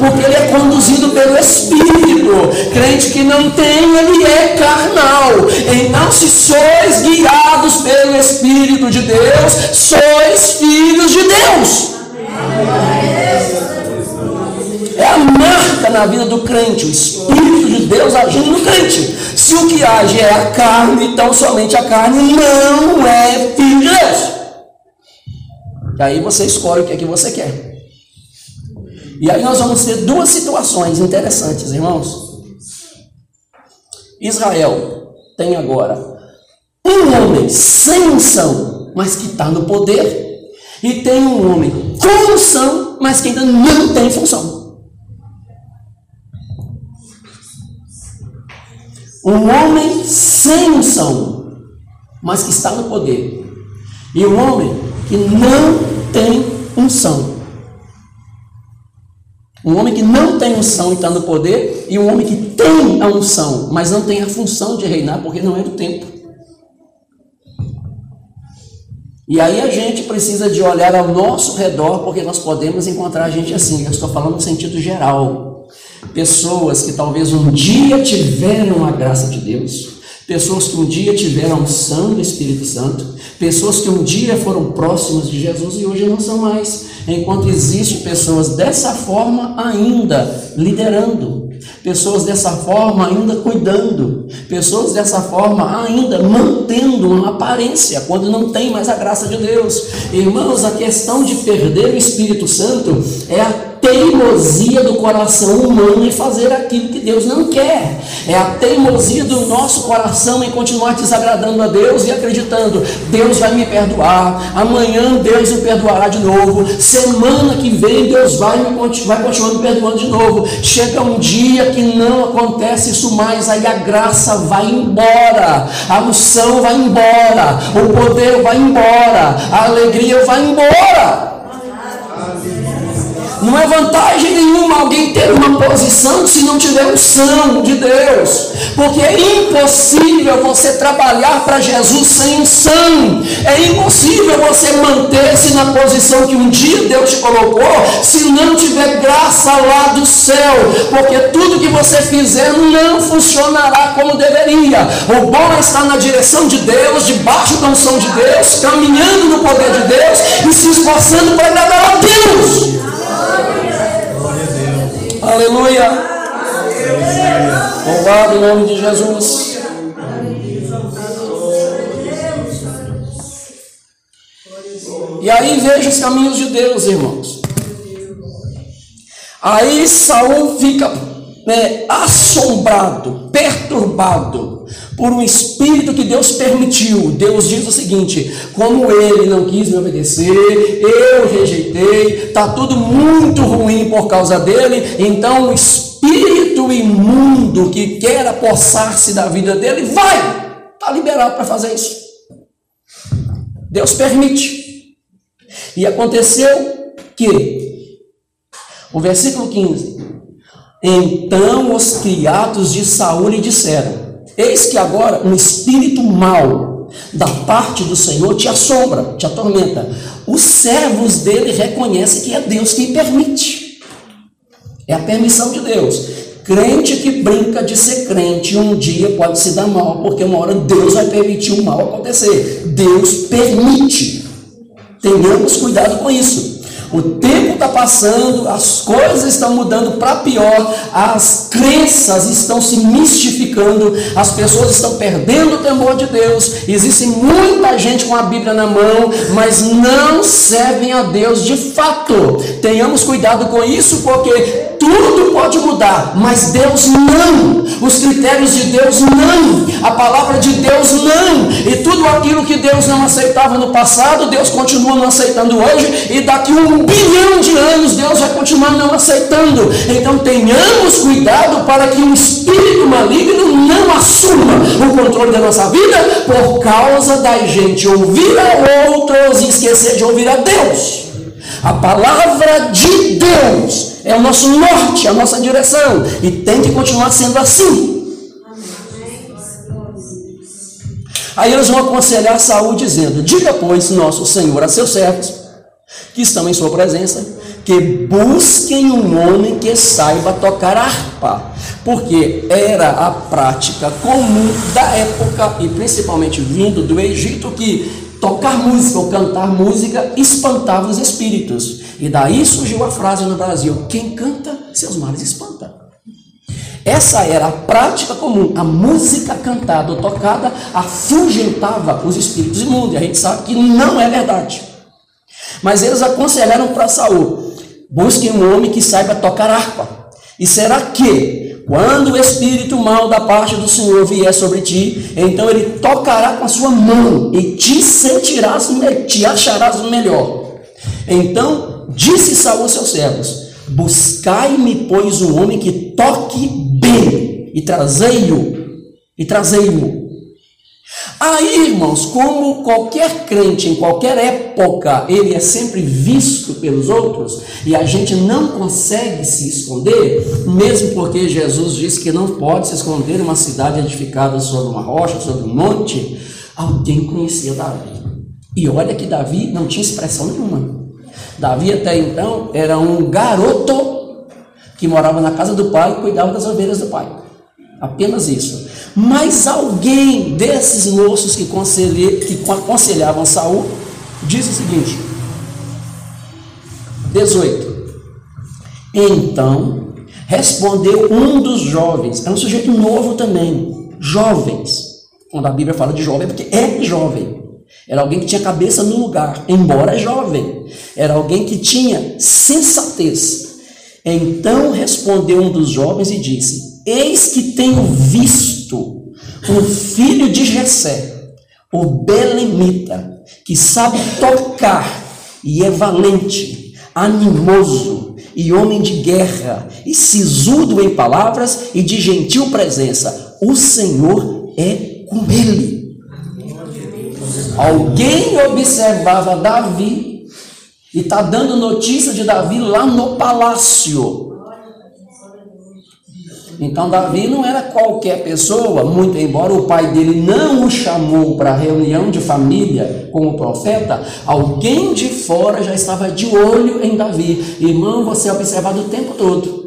porque ele é conduzido pelo Espírito. Crente que não tem, ele é carnal. Então, se sois guiados pelo Espírito de Deus, sois filhos de Deus. Deus. É a marca na vida do crente, o Espírito de Deus agindo no crente. Se o que age é a carne, então somente a carne não é filho de Deus. E aí você escolhe o que é que você quer. E aí nós vamos ter duas situações interessantes, irmãos. Israel tem agora um homem sem unção, mas que está no poder e tem um homem com unção, mas que ainda não tem função. Um homem sem unção, mas que está no poder. E um homem que não tem unção. Um homem que não tem unção e está no poder, e um homem que tem a unção, mas não tem a função de reinar, porque não é do tempo. E aí a gente precisa de olhar ao nosso redor, porque nós podemos encontrar gente assim. Eu estou falando no sentido geral. Pessoas que talvez um dia tiveram a graça de Deus, Pessoas que um dia tiveram unção do Espírito Santo, pessoas que um dia foram próximas de Jesus e hoje não são mais. Enquanto existe pessoas dessa forma ainda liderando, pessoas dessa forma ainda cuidando, pessoas dessa forma ainda mantendo uma aparência quando não tem mais a graça de Deus. Irmãos, a questão de perder o Espírito Santo é a teimosia do coração humano em fazer aquilo que Deus não quer. É a teimosia do nosso coração em continuar desagradando a Deus e acreditando, Deus vai me perdoar, amanhã Deus me perdoará de novo, semana que vem Deus vai, me, vai continuar me perdoando de novo. Chega um dia que não acontece isso mais, aí a graça vai embora, a unção vai embora, o poder vai embora, a alegria vai embora. Não é vantagem nenhuma alguém ter uma posição se não tiver unção de Deus. Porque é impossível você trabalhar para Jesus sem unção. É impossível você manter-se na posição que um dia Deus te colocou se não tiver graça lá do céu. Porque tudo que você fizer não funcionará como deveria. O bom é estar na direção de Deus, debaixo da unção de Deus, caminhando no poder de Deus e se esforçando para agradar a Deus. Aleluia. Louvado o nome de Jesus. E aí veja os caminhos de Deus, irmãos. Aí Saul fica né, assombrado, perturbado por um espírito que Deus permitiu. Deus diz o seguinte: como ele não quis me obedecer, eu rejeitei, está tudo muito ruim por causa dele, então o espírito imundo que quer apossar-se da vida dele vai, está liberado para fazer isso. Deus permite. E aconteceu que, o versículo 15: Então os criados de Saul lhe disseram: Eis que agora um espírito mau da parte do Senhor te assombra, te atormenta. Os servos dele reconhecem que é Deus quem permite. É a permissão de Deus. Crente que brinca de ser crente um dia pode se dar mal, porque uma hora Deus vai permitir o mal acontecer. Deus permite. Tenhamos cuidado com isso. O tempo está passando, as coisas estão mudando para pior, as crenças estão se mistificando, as pessoas estão perdendo o temor de Deus. Existe muita gente com a Bíblia na mão, mas não servem a Deus de fato. Tenhamos cuidado com isso, porque tudo pode mudar, mas Deus não. Os critérios de Deus não. A palavra de Deus não. E tudo aquilo que Deus não aceitava no passado, Deus continua não aceitando hoje, e daqui um bilhão de anos Deus vai continuar não aceitando. Então tenhamos cuidado para que o espírito maligno não assuma o controle da nossa vida por causa da gente ouvir a outros e esquecer de ouvir a Deus. A palavra de Deus é o nosso norte, a nossa direção, e tem que continuar sendo assim. Aí eles vão aconselhar Saul dizendo: Diga, pois, nosso Senhor a seus servos que estão em sua presença, que busquem um homem que saiba tocar harpa, porque era a prática comum da época e principalmente vindo do Egito que tocar música ou cantar música espantava os espíritos. E daí surgiu a frase no Brasil: quem canta, seus males espanta. Essa era a prática comum. A música cantada ou tocada afugentava os espíritos imundos. E a gente sabe que não é verdade. Mas eles aconselharam para Saul: busquem um homem que saiba tocar harpa. E será que, quando o espírito mal da parte do Senhor vier sobre ti, então ele tocará com a sua mão e te sentirás, te acharás melhor. Então disse Saul aos seus servos: Buscai-me, pois, um homem que toque bem, e trazei-o, e trazei-o Aí, irmãos, como qualquer crente em qualquer época, ele é sempre visto pelos outros e a gente não consegue se esconder, mesmo porque Jesus disse que não pode se esconder uma cidade edificada sobre uma rocha, sobre um monte. Alguém conhecia Davi. E olha que Davi não tinha expressão nenhuma. Davi até então era um garoto que morava na casa do pai e cuidava das ovelhas do pai. Apenas isso. Mas alguém desses moços que, que aconselhavam Saul diz o seguinte: 18. Então respondeu um dos jovens, é um sujeito novo também, jovens. Quando a Bíblia fala de jovem, é porque é jovem. Era alguém que tinha cabeça no lugar, embora jovem. Era alguém que tinha sensatez. Então respondeu um dos jovens e disse: Eis que tenho visto um filho de Jessé, o belemita, que sabe tocar e é valente, animoso e homem de guerra, e sisudo em palavras e de gentil presença. O Senhor é com ele. Alguém observava Davi e está dando notícia de Davi lá no palácio. Então Davi não era qualquer pessoa, muito embora o pai dele não o chamou para reunião de família com o profeta, alguém de fora já estava de olho em Davi. Irmão, você é observado o tempo todo.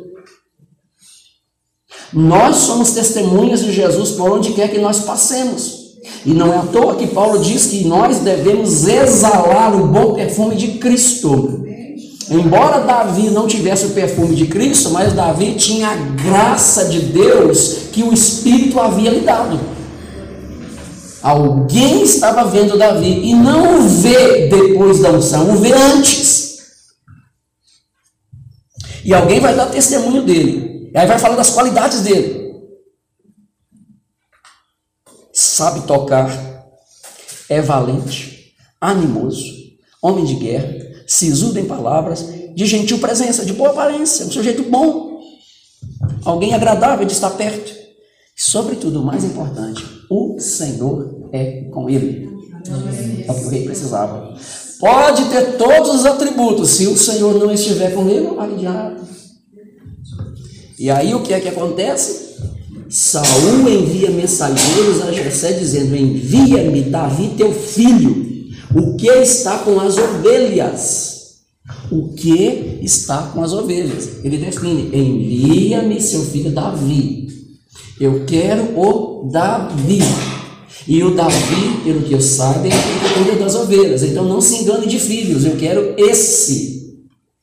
Nós somos testemunhas de Jesus por onde quer que nós passemos. E não é à toa que Paulo diz que nós devemos exalar o bom perfume de Cristo. Embora Davi não tivesse o perfume de Cristo, mas Davi tinha a graça de Deus que o Espírito havia lhe dado. Alguém estava vendo Davi e não o vê depois da unção, o vê antes. E alguém vai dar testemunho dele. E aí vai falar das qualidades dele sabe tocar, é valente, animoso, homem de guerra, sisudo em palavras, de gentil presença, de boa aparência, um sujeito bom, alguém agradável de estar perto. E, sobretudo, o mais importante, o Senhor é com ele. É o que o rei precisava. Pode ter todos os atributos, se o Senhor não estiver com ele, não. E aí o que é que acontece? Saul envia mensageiros a Jessé dizendo: Envia-me Davi teu filho, o que está com as ovelhas. O que está com as ovelhas? Ele define: Envia-me seu filho Davi. Eu quero o Davi. E o Davi, pelo que eu saiba, é que cuida das ovelhas. Então não se engane de filhos, eu quero esse.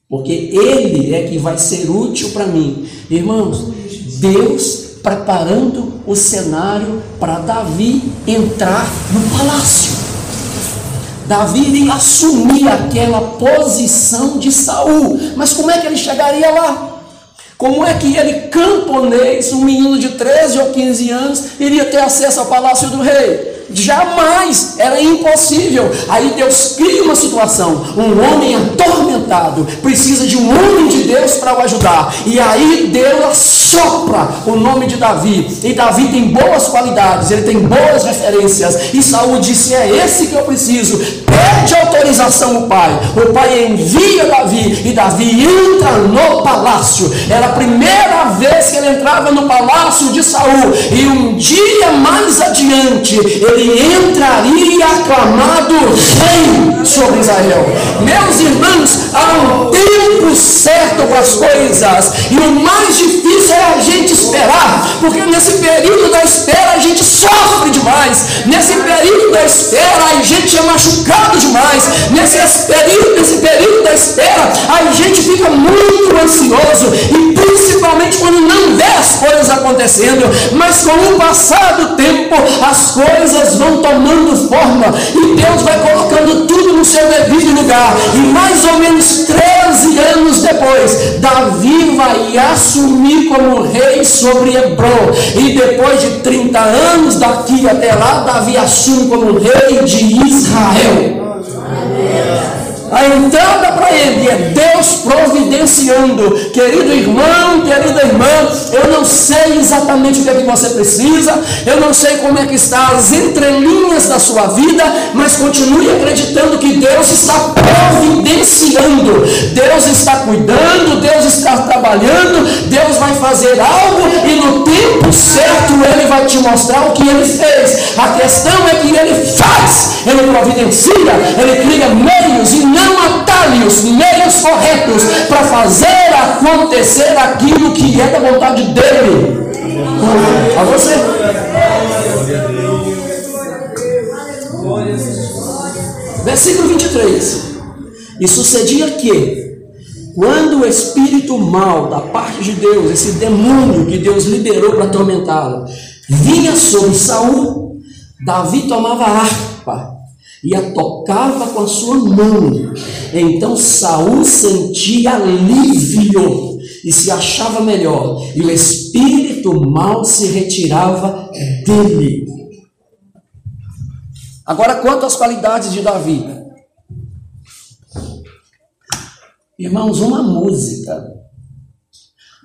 Porque ele é que vai ser útil para mim. Irmãos, Deus preparando o cenário para Davi entrar no palácio. Davi iria assumir aquela posição de Saul, mas como é que ele chegaria lá? Como é que ele, camponês, um menino de 13 ou 15 anos, iria ter acesso ao palácio do rei? Jamais, era impossível. Aí Deus cria uma situação. Um homem atormentado precisa de um homem de Deus para o ajudar. E aí Deus assopra o nome de Davi. E Davi tem boas qualidades, ele tem boas referências. E Saul disse: É esse que eu preciso. Pede autorização o pai. O pai envia Davi. E Davi entra no palácio. Era a primeira vez que ele entrava no palácio de Saul. E um dia mais adiante, ele entraria aclamado rei sobre Israel. Meus irmãos, há um tempo certo para as coisas, e o mais difícil é a gente esperar, porque nesse período da espera a gente sofre demais, nesse período da espera a gente é machucado demais, nesse período, nesse período da espera a gente fica muito ansioso, e principalmente quando não vê as coisas acontecendo, mas com o passar do tempo as coisas vão tomando forma e Deus vai colocando tudo no seu devido lugar. E mais ou menos 13 anos depois, Davi vai assumir como rei sobre Hebron. E depois de 30 anos daqui até lá, Davi assume como rei de Israel. Amém. A entrada para ele é Deus providenciando. Querido irmão, querida irmã, eu não sei exatamente o que é que você precisa, eu não sei como é que está as entrelinhas da sua vida, mas continue acreditando que Deus está providenciando, Deus está cuidando, Deus está trabalhando, Deus vai fazer algo e no tempo certo Ele vai te mostrar o que Ele fez. A questão é que Ele faz, Ele providencia, Ele cria meios e não não atalhos, meios corretos para fazer acontecer aquilo que é da vontade dele. A você. Versículo 23. E sucedia que, quando o espírito mal da parte de Deus, esse demônio que Deus liberou para atormentá-lo, vinha sobre Saul, Davi tomava harpa e a tocava com a sua mão. Então Saul sentia alívio e se achava melhor, e o espírito mal se retirava dele. Agora, quanto às qualidades de Davi, irmãos, uma música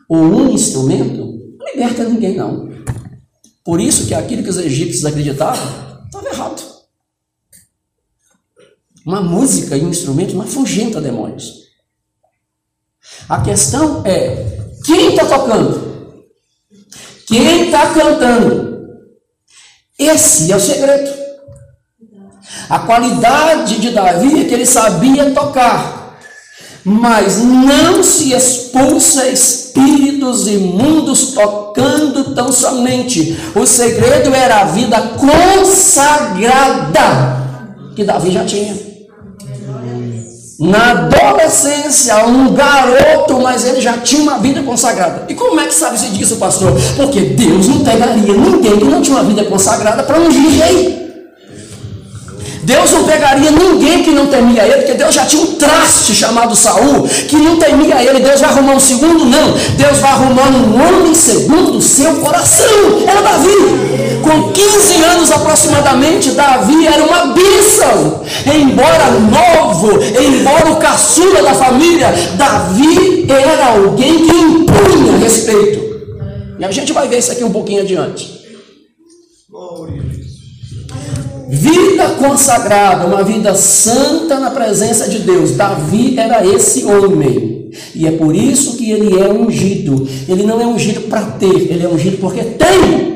ou um instrumento não liberta ninguém, não. Por isso que aquilo que os egípcios acreditavam estava errado. Uma música e um instrumento não afugenta demônios. A questão é: quem está tocando? Quem está cantando? Esse é o segredo. A qualidade de Davi é que ele sabia tocar, mas não se expulsa espíritos imundos tocando tão somente. O segredo era a vida consagrada que Davi já tinha. Na adolescência, um garoto, mas ele já tinha uma vida consagrada. E como é que sabe-se disso, pastor? Porque Deus não pegaria ninguém que não tinha uma vida consagrada para ungir rei. Deus não pegaria ninguém que não temia ele, porque Deus já tinha um traste chamado Saul, que não temia ele. Deus vai arrumar um segundo? Não. Deus vai arrumar um homem segundo o seu coração. Era Davi. Com 15 anos aproximadamente, Davi era uma bênção. Embora novo, embora o caçula da família, Davi era alguém que impunha respeito. E a gente vai ver isso aqui um pouquinho adiante. Glória. Vida consagrada, uma vida santa na presença de Deus. Davi era esse homem. E é por isso que ele é ungido. Ele não é ungido para ter, ele é ungido porque tem.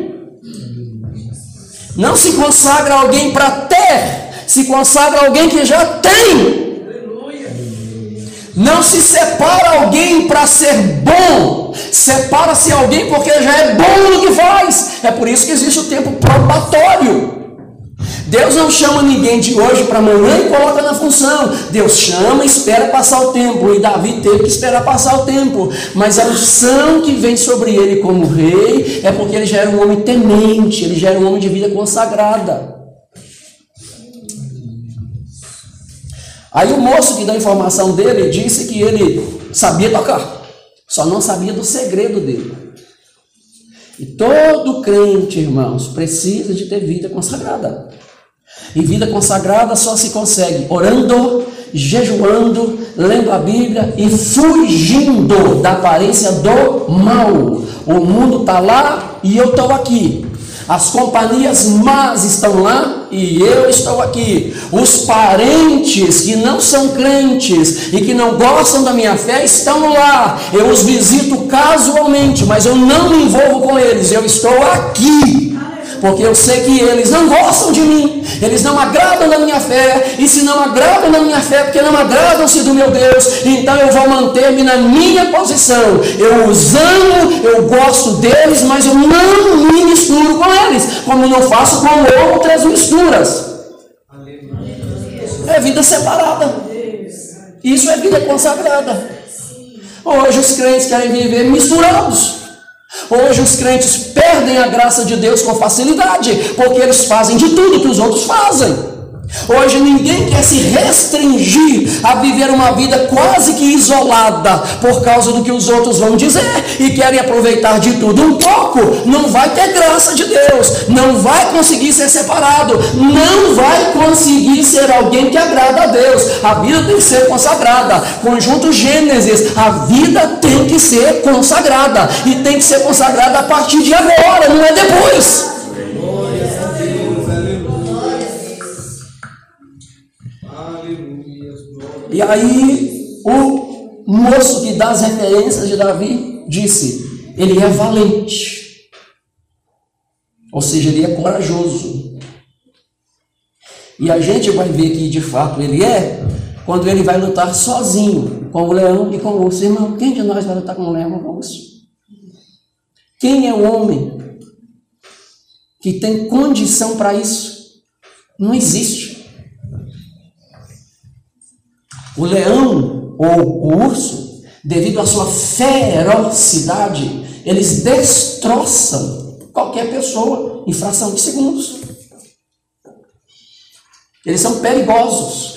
Não se consagra alguém para ter, se consagra alguém que já tem. Não se separa alguém para ser bom, separa-se alguém porque já é bom no que faz. É por isso que existe o tempo probatório. Deus não chama ninguém de hoje para amanhã e coloca na função. Deus chama espera passar o tempo. E Davi teve que esperar passar o tempo. Mas a unção que vem sobre ele como rei é porque ele já era um homem temente, ele já era um homem de vida consagrada. Aí o moço que dá a informação dele disse que ele sabia tocar, só não sabia do segredo dele. E todo crente, irmãos, precisa de ter vida consagrada. E vida consagrada só se consegue orando, jejuando, lendo a Bíblia e fugindo da aparência do mal. O mundo está lá e eu estou aqui. As companhias más estão lá e eu estou aqui. Os parentes que não são crentes e que não gostam da minha fé estão lá. Eu os visito casualmente, mas eu não me envolvo com eles. Eu estou aqui porque eu sei que eles não gostam de mim, eles não agradam da minha fé, e se não agradam da minha fé, porque não agradam-se do meu Deus, então eu vou manter-me na minha posição. Eu os amo, eu gosto deles, mas eu não me misturo com eles, como não faço com outras misturas. É vida separada. Isso é vida consagrada. Hoje os crentes querem viver misturados. Hoje os crentes perdem a graça de Deus com facilidade, porque eles fazem de tudo que os outros fazem. Hoje ninguém quer se restringir a viver uma vida quase que isolada por causa do que os outros vão dizer e querem aproveitar de tudo um pouco. Não vai ter graça de Deus, não vai conseguir ser separado, não vai conseguir ser alguém que agrada a Deus. A vida tem que ser consagrada. Conjunto Gênesis, a vida tem que ser consagrada e tem que ser consagrada a partir de agora, não é depois. E aí o moço que dá as referências de Davi disse: ele é valente. Ou seja, ele é corajoso. E a gente vai ver que de fato ele é quando ele vai lutar sozinho com o leão e com o urso. Irmão, quem de nós vai lutar com o leão e com o urso? Quem é o homem que tem condição para isso? Não existe. O leão ou o urso, devido à sua ferocidade, eles destroçam qualquer pessoa em fração de segundos. Eles são perigosos.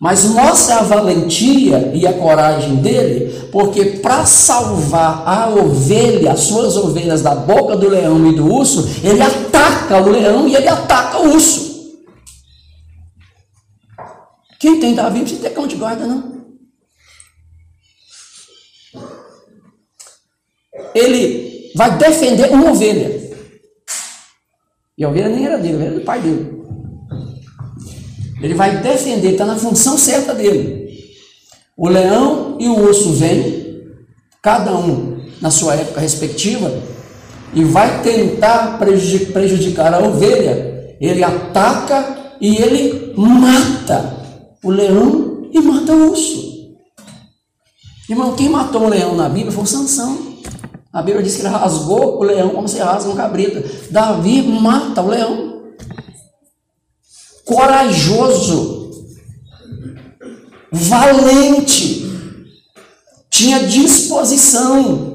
Mas mostra a valentia e a coragem dele, porque para salvar a ovelha, as suas ovelhas da boca do leão e do urso, ele ataca o leão e ele ataca o urso. Quem tem Davi não precisa ter cão de guarda, não. Ele vai defender uma ovelha. E a ovelha nem era dele, era do pai dele. Ele vai defender, está na função certa dele. O leão e o urso vêm, cada um na sua época respectiva, e vai tentar prejudicar a ovelha. Ele ataca e ele mata o leão e mata o urso. Irmão, quem matou o leão na Bíblia foi Sansão. A Bíblia diz que ele rasgou o leão como se rasga um cabrito. Davi mata o leão. Corajoso. Valente. Tinha disposição.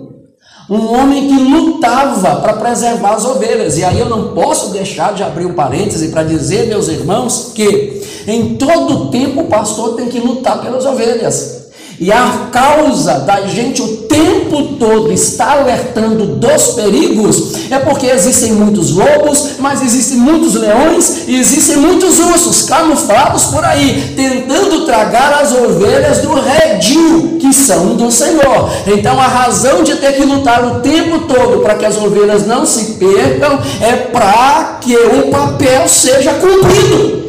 Um homem que lutava para preservar as ovelhas. E aí eu não posso deixar de abrir um parêntese para dizer, meus irmãos, que em todo tempo o pastor tem que lutar pelas ovelhas. E a causa da gente o tempo todo estar alertando dos perigos é porque existem muitos lobos, mas existem muitos leões e existem muitos ursos camuflados por aí, tentando tragar as ovelhas do redil, que são do Senhor. Então a razão de ter que lutar o tempo todo para que as ovelhas não se percam é para que o papel seja cumprido.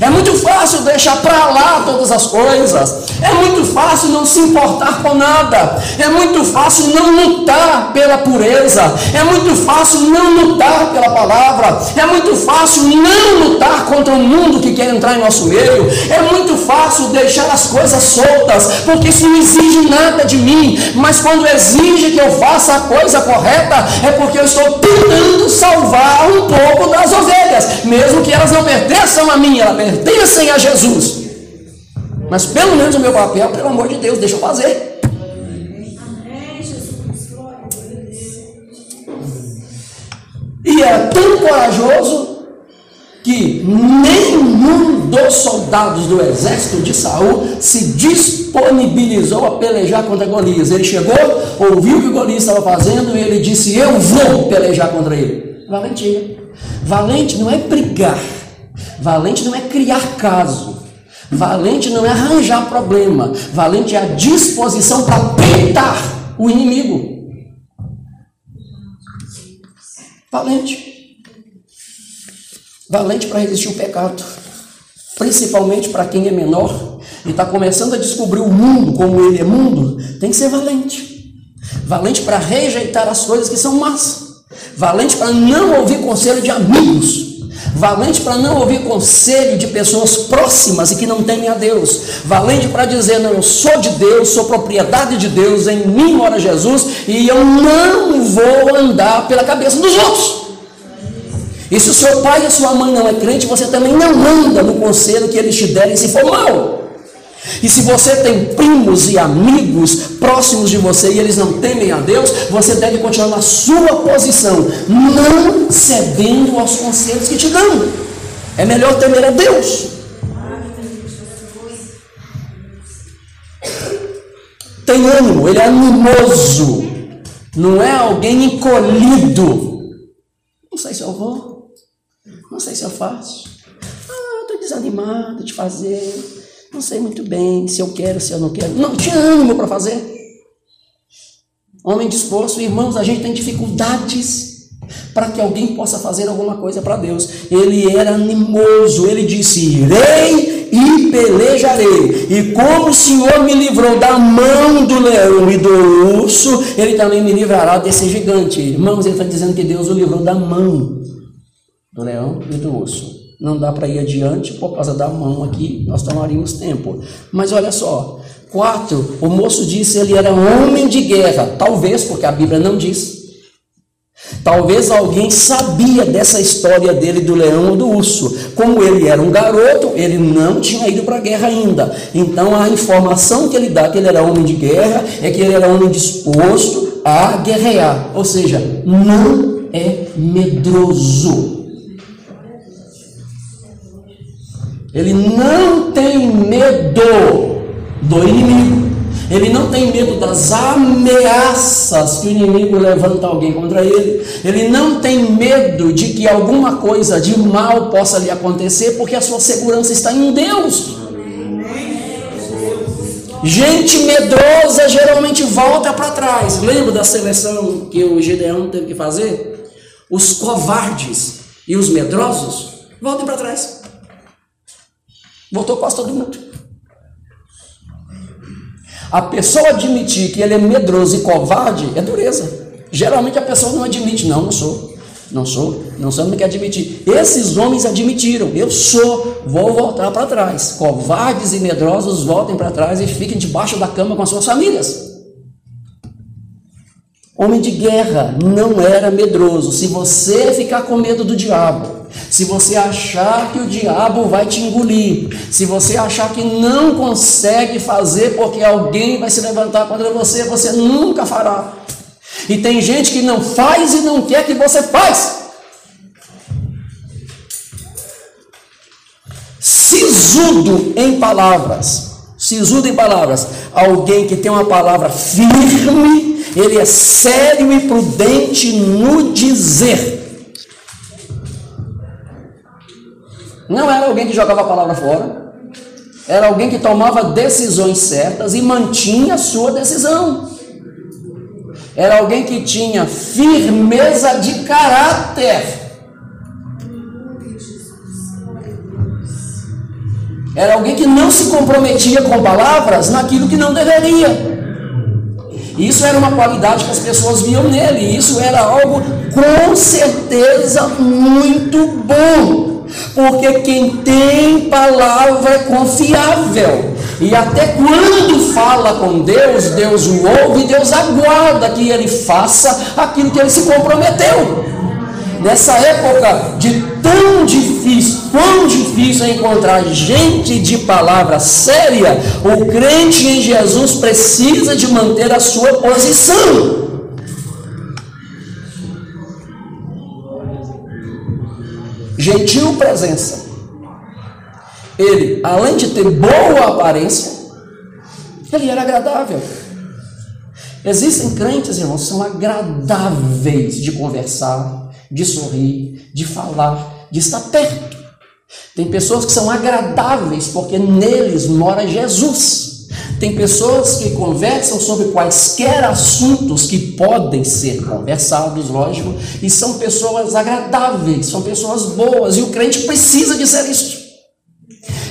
É muito fácil deixar para lá todas as coisas. É muito fácil não se importar com nada. É muito fácil não lutar pela pureza. É muito fácil não lutar pela palavra. É muito fácil não lutar contra o mundo que quer entrar em nosso meio. É muito fácil deixar as coisas soltas, porque isso não exige nada de mim. Mas quando exige que eu faça a coisa correta, é porque eu estou tentando salvar um pouco das ovelhas, mesmo que elas não pertençam a mim, pertencem a Jesus. Mas pelo menos o meu papel, pelo amor de Deus, deixa eu fazer. E é tão corajoso que nenhum dos soldados do exército de Saul se disponibilizou a pelejar contra Golias. Ele chegou, ouviu o que Golias estava fazendo e ele disse: Eu vou pelejar contra ele. Valentia. Valente não é brigar. Valente não é criar caso. Valente não é arranjar problema. Valente é a disposição para peitar o inimigo. Valente. Valente para resistir o pecado. Principalmente para quem é menor e está começando a descobrir o mundo como ele é mundo, tem que ser valente. Valente para rejeitar as coisas que são más. Valente para não ouvir conselho de amigos valente para não ouvir conselho de pessoas próximas e que não temem a Deus, valente para dizer: não, eu sou de Deus, sou propriedade de Deus, em mim mora Jesus e eu não vou andar pela cabeça dos outros. E se o seu pai e a sua mãe não é crente, você também não anda no conselho que eles te derem se for mal. E se você tem primos e amigos próximos de você e eles não temem a Deus, você deve continuar na sua posição, não cedendo aos conselhos que te dão. É melhor temer a Deus. Tem ânimo, ele é animoso, não é alguém encolhido. Não sei se eu vou, não sei se eu faço. Ah, estou desanimado de fazer. Não sei muito bem se eu quero, se eu não quero. Não tinha ânimo para fazer. Homem disposto, irmãos, a gente tem dificuldades para que alguém possa fazer alguma coisa para Deus. Ele era animoso, ele disse: Irei e pelejarei. E como o Senhor me livrou da mão do leão e do urso, ele também me livrará desse gigante. Irmãos, ele está dizendo que Deus o livrou da mão do leão e do urso não dá para ir adiante por causa da mão aqui, nós tomaríamos tempo. Mas olha só, 4, o moço disse ele era homem de guerra, talvez porque a Bíblia não diz. Talvez alguém sabia dessa história dele do leão ou do urso. Como ele era um garoto, ele não tinha ido para a guerra ainda. Então a informação que ele dá que ele era homem de guerra é que ele era homem disposto a guerrear. Ou seja, não é medroso. Ele não tem medo do inimigo. Ele não tem medo das ameaças que o inimigo levanta alguém contra ele. Ele não tem medo de que alguma coisa de mal possa lhe acontecer, porque a sua segurança está em Deus. Gente medrosa geralmente volta para trás. Lembra da seleção que o Gedeão teve que fazer? Os covardes e os medrosos voltem para trás. Voltou quase todo mundo. A pessoa admitir que ele é medroso e covarde é dureza. Geralmente a pessoa não admite, não, não sou. Não sou, não sou, não quer admitir. Esses homens admitiram, eu sou, vou voltar para trás. Covardes e medrosos voltem para trás e fiquem debaixo da cama com as suas famílias. Homem de guerra não era medroso. Se você ficar com medo do diabo, se você achar que o diabo vai te engolir, se você achar que não consegue fazer porque alguém vai se levantar contra você, você nunca fará. E tem gente que não faz e não quer que você faz. Sisudo em palavras. Sisudo em palavras. Alguém que tem uma palavra firme, ele é sério e prudente no dizer. Não era alguém que jogava a palavra fora. Era alguém que tomava decisões certas e mantinha a sua decisão. Era alguém que tinha firmeza de caráter. Era alguém que não se comprometia com palavras naquilo que não deveria. Isso era uma qualidade que as pessoas viam nele. Isso era algo com certeza muito bom. Porque quem tem palavra é confiável. E até quando fala com Deus, Deus o ouve, Deus aguarda que ele faça aquilo que ele se comprometeu. Nessa época de tão difícil, tão difícil encontrar gente de palavra séria, o crente em Jesus precisa de manter a sua posição. gentil presença. Ele, além de ter boa aparência, ele era agradável. Existem crentes, irmãos, que são agradáveis de conversar, de sorrir, de falar, de estar perto. Tem pessoas que são agradáveis porque neles mora Jesus. Tem pessoas que conversam sobre quaisquer assuntos que podem ser conversados, lógico, e são pessoas agradáveis, são pessoas boas, e o crente precisa de ser isso.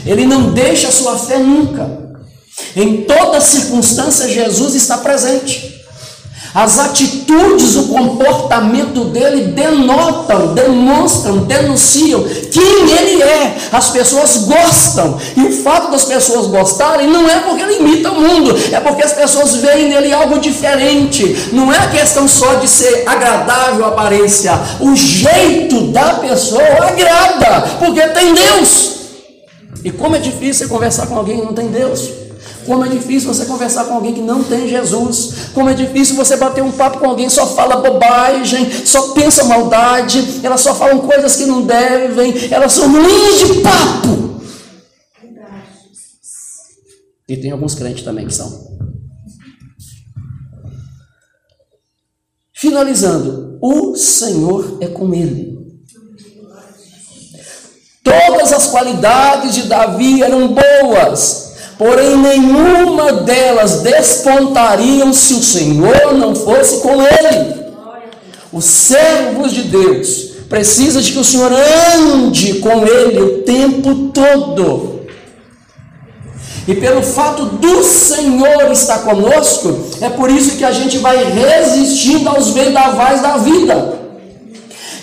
Ele não deixa a sua fé nunca. Em toda circunstância, Jesus está presente. As atitudes, o comportamento dele denotam, demonstram, denunciam quem ele é. As pessoas gostam. E o fato das pessoas gostarem não é porque ele imita o mundo, é porque as pessoas veem nele algo diferente. Não é questão só de ser agradável a aparência. O jeito da pessoa agrada, porque tem Deus. E como é difícil conversar com alguém que não tem Deus. Como é difícil você conversar com alguém que não tem Jesus. Como é difícil você bater um papo com alguém que só fala bobagem, só pensa maldade, elas só falam coisas que não devem, elas são ruins de papo. E tem alguns crentes também que são. Finalizando, o Senhor é com ele. Todas as qualidades de Davi eram boas, porém nenhuma delas despontariam se o Senhor não fosse com ele. Os servos de Deus precisam de que o Senhor ande com ele o tempo todo. E pelo fato do Senhor estar conosco, é por isso que a gente vai resistindo aos vendavais da vida.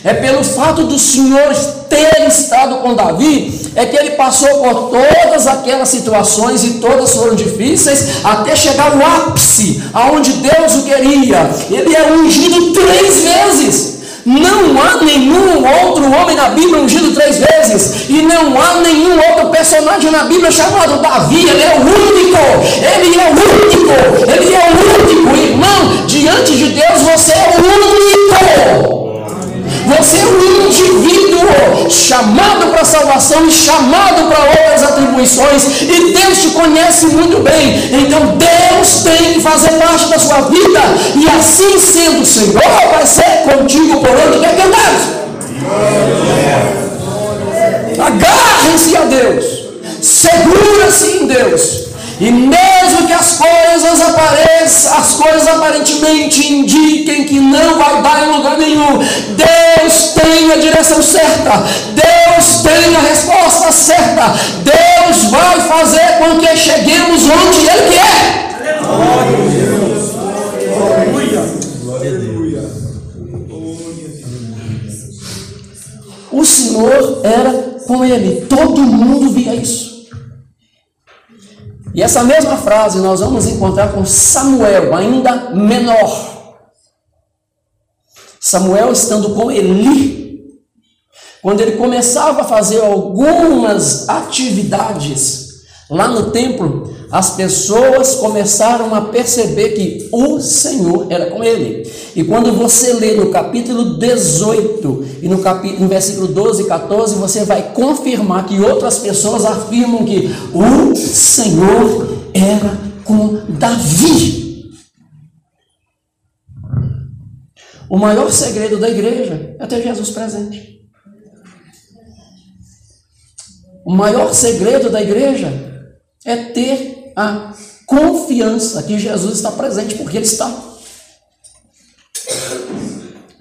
É pelo fato do Senhor ter estado com Davi, é que ele passou por todas aquelas situações e todas foram difíceis, até chegar ao ápice, aonde Deus o queria. Ele é ungido três vezes. Não há nenhum outro homem na Bíblia ungido três vezes, e não há nenhum outro personagem na Bíblia chamado Davi. Ele é o único, ele é o único, ele é o único, irmão. Diante de Deus, você é o único. Você é um indivíduo chamado para salvação e chamado para outras atribuições, e Deus te conhece muito bem. Então Deus tem que fazer parte da sua vida, e assim sendo, o Senhor vai ser contigo por onde quer que andares. Agarre-se a Deus, segura-se em Deus. E mesmo que as coisas apareçam, as coisas aparentemente indiquem que não vai dar em lugar nenhum, Deus tem a direção certa, Deus tem a resposta certa, Deus vai fazer com que cheguemos onde Ele quer. Aleluia. Aleluia. O Senhor era com ele, todo mundo via isso. E essa mesma frase nós vamos encontrar com Samuel, ainda menor. Samuel estando com Eli, quando ele começava a fazer algumas atividades lá no templo, as pessoas começaram a perceber que o Senhor era com ele. E quando você lê no capítulo 18 e no, no versículo 12 e 14, você vai confirmar que outras pessoas afirmam que o Senhor era com Davi. O maior segredo da igreja é ter Jesus presente. O maior segredo da igreja é ter a confiança que Jesus está presente, porque Ele está.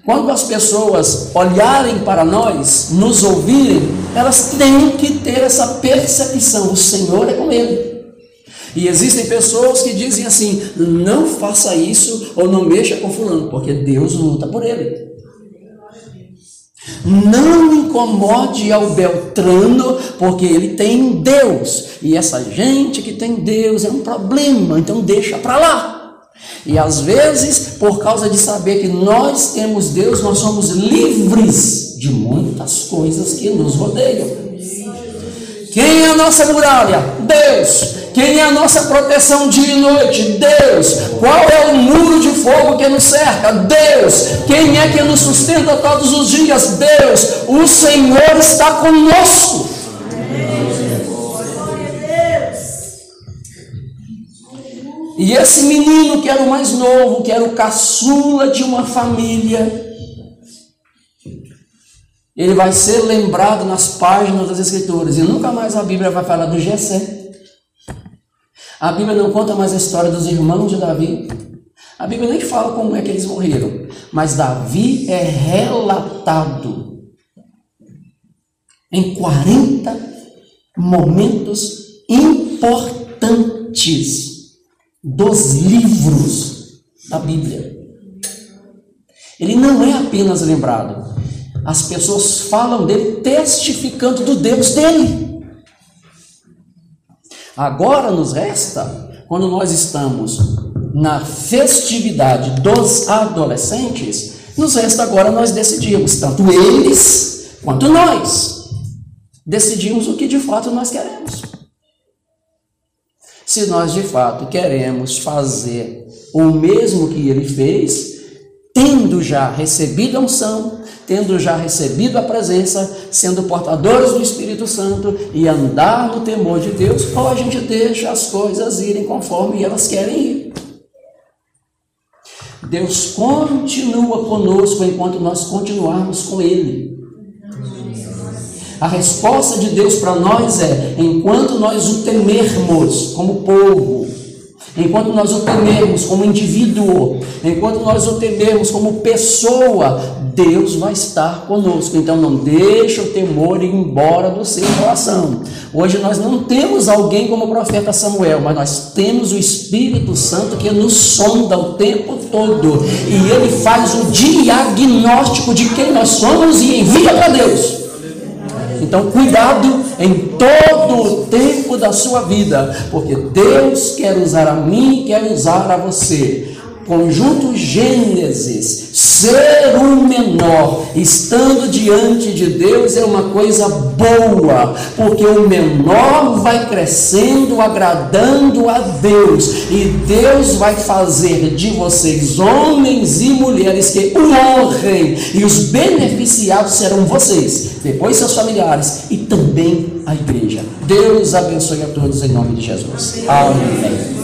Quando as pessoas olharem para nós, nos ouvirem, elas têm que ter essa percepção: o Senhor é com Ele. E existem pessoas que dizem assim: não faça isso ou não mexa com Fulano, porque Deus luta por ele. Não incomode ao Beltrano, porque ele tem Deus. E essa gente que tem Deus é um problema, então deixa para lá. E às vezes, por causa de saber que nós temos Deus, nós somos livres de muitas coisas que nos rodeiam. Quem é a nossa muralha? Deus. Quem é a nossa proteção dia e noite? Deus. Qual é o muro de fogo que nos cerca? Deus. Quem é que nos sustenta todos os dias? Deus. O Senhor está conosco. E esse menino que era o mais novo, que era o caçula de uma família, ele vai ser lembrado nas páginas das Escrituras. E nunca mais a Bíblia vai falar do Gessé. A Bíblia não conta mais a história dos irmãos de Davi. A Bíblia nem fala como é que eles morreram. Mas Davi é relatado em 40 momentos importantes dos livros da Bíblia. Ele não é apenas lembrado, as pessoas falam dele testificando do Deus dele. Agora nos resta, quando nós estamos na festividade dos adolescentes, nos resta agora nós decidimos, tanto eles quanto nós, decidimos o que de fato nós queremos. Se nós de fato queremos fazer o mesmo que ele fez, tendo já recebido a unção, tendo já recebido a presença, sendo portadores do Espírito Santo e andar no temor de Deus, ou a gente deixa as coisas irem conforme elas querem ir. Deus continua conosco enquanto nós continuarmos com Ele. A resposta de Deus para nós é: enquanto nós o temermos como povo, enquanto nós o temermos como indivíduo, enquanto nós o temermos como pessoa, Deus vai estar conosco. Então não deixa o temor ir embora do seu coração. Hoje nós não temos alguém como o profeta Samuel, mas nós temos o Espírito Santo que nos sonda o tempo todo e ele faz o diagnóstico de quem nós somos e envia para Deus. Então, cuidado em todo o tempo da sua vida, porque Deus quer usar a mim quer usar a você. Conjunto Gênesis, ser o menor, estando diante de Deus é uma coisa boa, porque o menor vai crescendo, agradando a Deus, e Deus vai fazer de vocês homens e mulheres que o honrem, e os beneficiados serão vocês, depois seus familiares e também a igreja. Deus abençoe a todos em nome de Jesus. Amém.